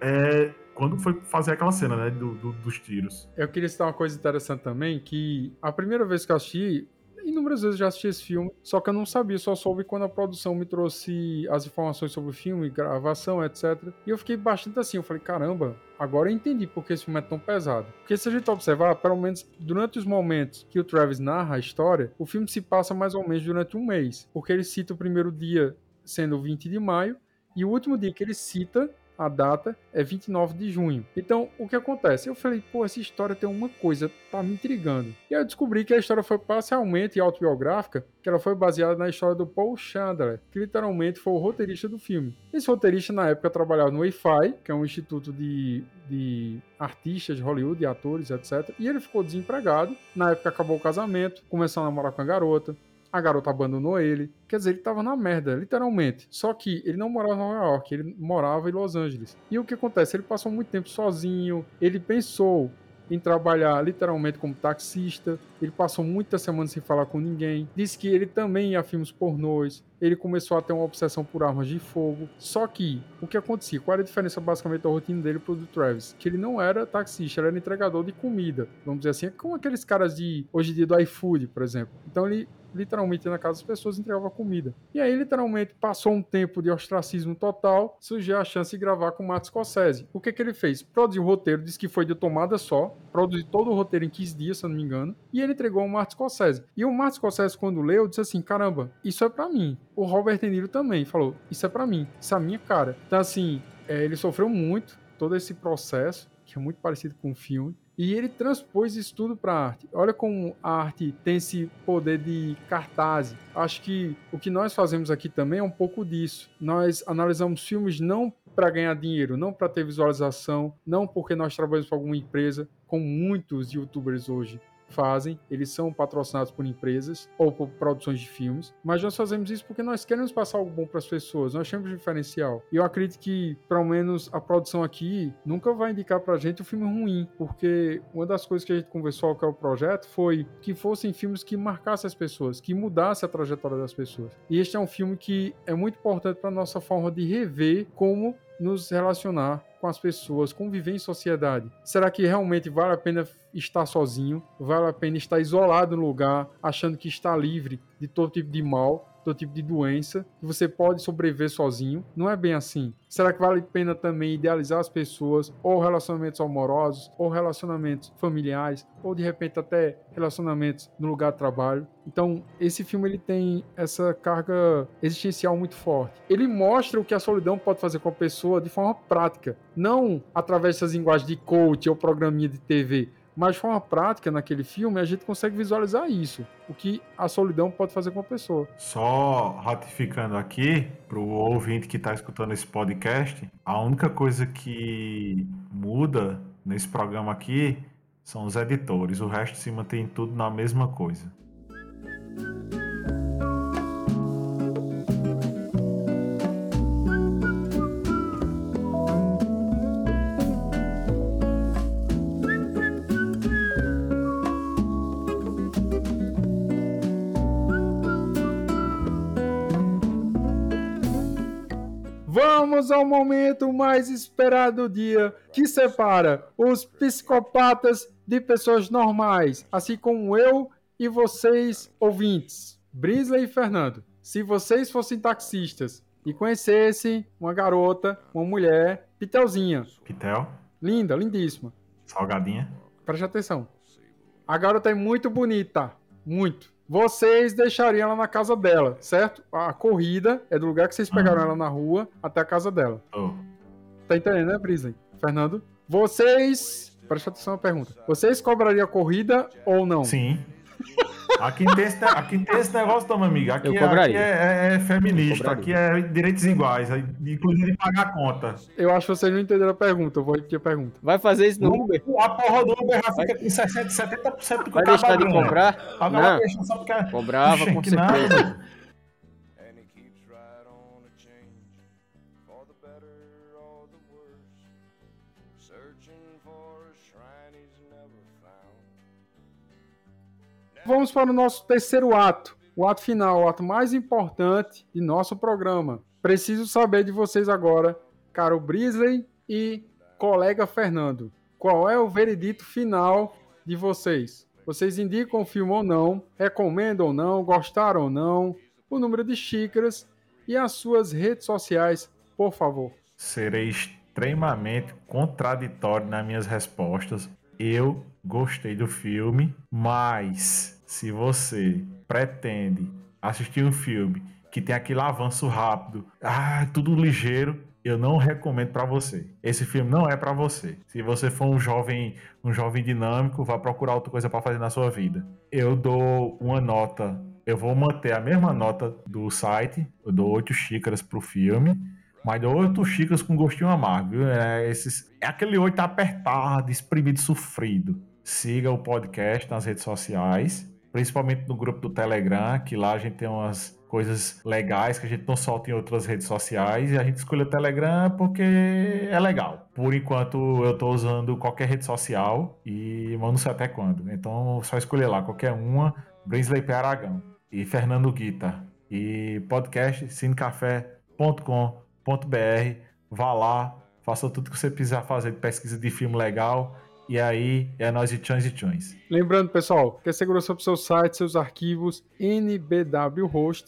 é, quando foi fazer aquela cena, né, do, do, dos tiros. Eu queria citar uma coisa interessante também, que a primeira vez que eu assisti, inúmeras vezes já assisti esse filme, só que eu não sabia, só soube quando a produção me trouxe as informações sobre o filme, gravação, etc. E eu fiquei bastante assim, eu falei, caramba, agora eu entendi por que esse filme é tão pesado. Porque se a gente observar, pelo menos durante os momentos que o Travis narra a história, o filme se passa mais ou menos durante um mês, porque ele cita o primeiro dia sendo o 20 de maio, e o último dia que ele cita a data é 29 de junho. Então, o que acontece? Eu falei, pô, essa história tem uma coisa, tá me intrigando. E aí eu descobri que a história foi parcialmente autobiográfica, que ela foi baseada na história do Paul Chandler, que literalmente foi o roteirista do filme. Esse roteirista, na época, trabalhava no Wi-Fi, que é um instituto de, de artistas de Hollywood, de atores, etc. E ele ficou desempregado. Na época, acabou o casamento, começou a namorar com a garota a garota abandonou ele. Quer dizer, ele tava na merda, literalmente. Só que ele não morava em Nova York, ele morava em Los Angeles. E o que acontece? Ele passou muito tempo sozinho, ele pensou em trabalhar literalmente como taxista. Ele passou muitas semanas sem falar com ninguém. Disse que ele também ia a filmes pornôs. Ele começou a ter uma obsessão por armas de fogo. Só que, o que acontecia? Qual era a diferença basicamente da rotina dele pro do Travis? Que ele não era taxista, ele era entregador de comida. Vamos dizer assim, como aqueles caras de hoje em dia do iFood, por exemplo. Então ele literalmente na casa das pessoas entregava comida. E aí, literalmente, passou um tempo de ostracismo total, surgiu a chance de gravar com o Matt Scorsese. O que que ele fez? Produziu o roteiro, disse que foi de tomada só, produziu todo o roteiro em 15 dias, se eu não me engano, e ele entregou ao Martin Scorsese. E o Martin Scorsese, quando leu, disse assim, caramba, isso é para mim. O Robert De Niro também falou, isso é para mim, isso é a minha cara. Então, assim, é, ele sofreu muito todo esse processo, que é muito parecido com o filme, e ele transpôs isso tudo para arte. Olha como a arte tem esse poder de cartaz. Acho que o que nós fazemos aqui também é um pouco disso. Nós analisamos filmes não para ganhar dinheiro, não para ter visualização, não porque nós trabalhamos para alguma empresa, como muitos youtubers hoje fazem, eles são patrocinados por empresas ou por produções de filmes, mas nós fazemos isso porque nós queremos passar algo bom para as pessoas, nós temos diferencial. E eu acredito que, pelo menos, a produção aqui nunca vai indicar para a gente um filme ruim, porque uma das coisas que a gente conversou com o projeto foi que fossem filmes que marcassem as pessoas, que mudassem a trajetória das pessoas. E este é um filme que é muito importante para nossa forma de rever como nos relacionar com as pessoas, conviver em sociedade. Será que realmente vale a pena estar sozinho? Vale a pena estar isolado no lugar, achando que está livre de todo tipo de mal? Do tipo de doença que você pode sobreviver sozinho. Não é bem assim. Será que vale a pena também idealizar as pessoas, ou relacionamentos amorosos, ou relacionamentos familiares, ou de repente até relacionamentos no lugar de trabalho? Então, esse filme ele tem essa carga existencial muito forte. Ele mostra o que a solidão pode fazer com a pessoa de forma prática, não através dessas linguagens de coach ou programinha de TV, mas de forma prática, naquele filme, a gente consegue visualizar isso. O que a solidão pode fazer com a pessoa. Só ratificando aqui, para o ouvinte que está escutando esse podcast, a única coisa que muda nesse programa aqui são os editores. O resto se mantém tudo na mesma coisa. Chegamos ao momento mais esperado do dia que separa os psicopatas de pessoas normais, assim como eu e vocês, ouvintes. Brisley e Fernando, se vocês fossem taxistas e conhecessem uma garota, uma mulher, Pitelzinha. Pitel? Linda, lindíssima. Salgadinha. Preste atenção. A garota é muito bonita. Muito vocês deixariam ela na casa dela, certo? A corrida é do lugar que vocês pegaram ela na rua até a casa dela. Oh. Tá entendendo, né, Brisen? Fernando? Vocês. Presta atenção na pergunta. Vocês cobrariam a corrida ou não? Sim. Aqui tem esse, aqui tem esse negócio, não, meu amigo. Aqui, é, aqui é, é, é feminista, aqui é direitos iguais, inclusive pagar conta. Eu acho que vocês não entenderam a pergunta, eu vou repetir a pergunta. Vai fazer isso no Uber? A porra do Uber já fica com 60, 70% do que Vai deixar de comprar? Agora deixa só porque... Cobrava, com certeza. Vamos para o nosso terceiro ato, o ato final, o ato mais importante de nosso programa. Preciso saber de vocês agora, caro Brisley e colega Fernando. Qual é o veredito final de vocês? Vocês indicam o filme ou não, recomendam ou não, gostaram ou não, o número de xícaras e as suas redes sociais, por favor. Serei extremamente contraditório nas minhas respostas. Eu gostei do filme, mas se você pretende assistir um filme que tem aquele avanço rápido, ah, tudo ligeiro, eu não recomendo para você. Esse filme não é para você. Se você for um jovem, um jovem dinâmico, vá procurar outra coisa para fazer na sua vida. Eu dou uma nota, eu vou manter a mesma nota do site, eu dou oito xícaras pro filme, mas dou oito xícaras com gostinho amargo. É, esses, é aquele oito apertado, espremido, sofrido. Siga o podcast nas redes sociais principalmente no grupo do Telegram, que lá a gente tem umas coisas legais que a gente não solta em outras redes sociais e a gente escolhe o Telegram porque é legal. Por enquanto eu estou usando qualquer rede social e não sei até quando. Então só escolher lá qualquer uma, Brinsley P. Aragão e Fernando Guita e podcast cinecafé.com.br. Vá lá, faça tudo que você precisar fazer de pesquisa de filme legal e aí é nós de Chões e Chões. Lembrando, pessoal, que é segurança para o seu site, seus arquivos, nbwhost.com.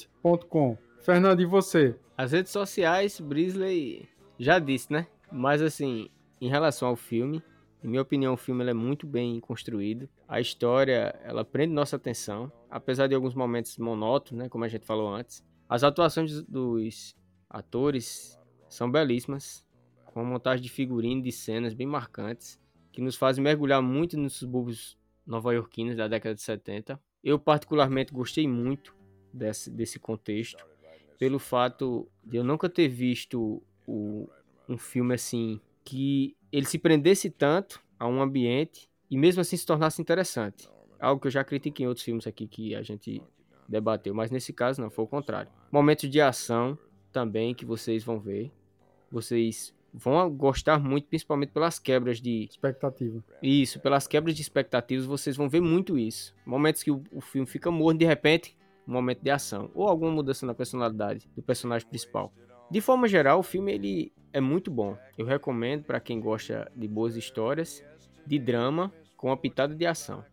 Fernando, e você? As redes sociais, Brisley já disse, né? Mas assim, em relação ao filme, em minha opinião, o filme é muito bem construído. A história, ela prende nossa atenção, apesar de alguns momentos monótonos, né, como a gente falou antes. As atuações dos atores são belíssimas, com uma montagem de figurino de cenas bem marcantes que nos fazem mergulhar muito nos subúrbios nova-iorquinos da década de 70. Eu particularmente gostei muito desse, desse contexto, pelo fato de eu nunca ter visto o, um filme assim que ele se prendesse tanto a um ambiente e mesmo assim se tornasse interessante. Algo que eu já critiquei em outros filmes aqui que a gente debateu, mas nesse caso não, foi o contrário. Momentos de ação também que vocês vão ver. Vocês vão gostar muito, principalmente pelas quebras de expectativa. Isso, pelas quebras de expectativas, vocês vão ver muito isso. Momentos que o, o filme fica morno de repente, um momento de ação ou alguma mudança na personalidade do personagem principal. De forma geral, o filme ele é muito bom. Eu recomendo para quem gosta de boas histórias, de drama com uma pitada de ação.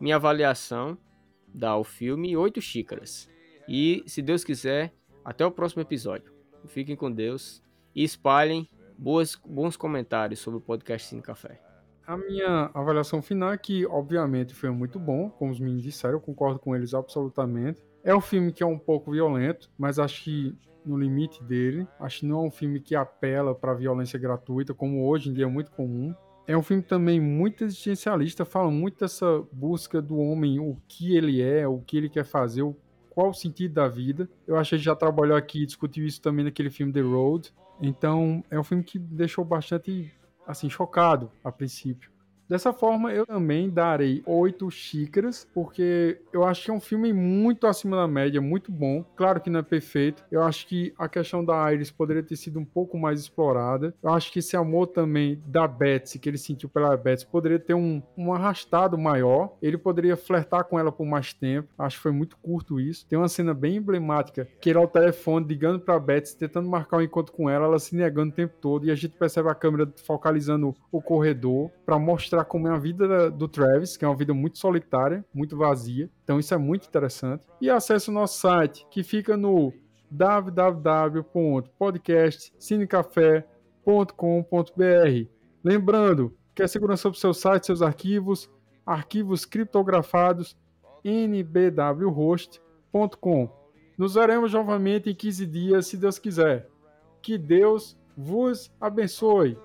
Minha avaliação dá ao filme 8 xícaras. E, se Deus quiser, até o próximo episódio. Fiquem com Deus e espalhem boas, bons comentários sobre o podcast Cine Café. A minha avaliação final é que, obviamente, foi muito bom, como os meninos disseram, eu concordo com eles absolutamente. É um filme que é um pouco violento, mas acho que no limite dele. Acho que não é um filme que apela para violência gratuita, como hoje em dia é muito comum. É um filme também muito existencialista, fala muito dessa busca do homem, o que ele é, o que ele quer fazer, qual o sentido da vida. Eu acho que a gente já trabalhou aqui, discutiu isso também naquele filme The Road. Então, é um filme que deixou bastante assim chocado a princípio. Dessa forma, eu também darei oito xícaras, porque eu acho que é um filme muito acima da média, muito bom. Claro que não é perfeito. Eu acho que a questão da Iris poderia ter sido um pouco mais explorada. Eu acho que esse amor também da Betsy, que ele sentiu pela Betsy, poderia ter um, um arrastado maior. Ele poderia flertar com ela por mais tempo. Acho que foi muito curto isso. Tem uma cena bem emblemática, que ele ao telefone ligando pra Betsy, tentando marcar um encontro com ela, ela se negando o tempo todo. E a gente percebe a câmera focalizando o corredor para mostrar mostrar como é a vida do Travis, que é uma vida muito solitária, muito vazia. Então isso é muito interessante. E acesse o nosso site, que fica no www.podcastcinecafé.com.br. Lembrando que a segurança do seu site, seus arquivos, arquivos criptografados nbwhost.com. Nos veremos novamente em 15 dias, se Deus quiser. Que Deus vos abençoe.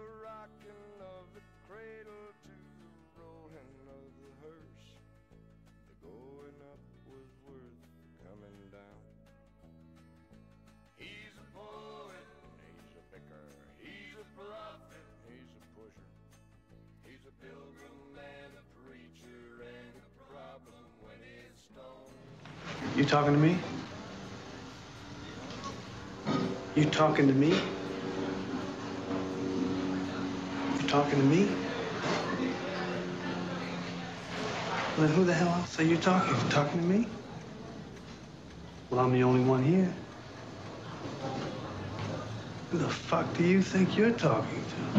Talking to me? You talking to me? Well, then who the hell else are you talking to? Talking to me? Well, I'm the only one here. Who the fuck do you think you're talking to?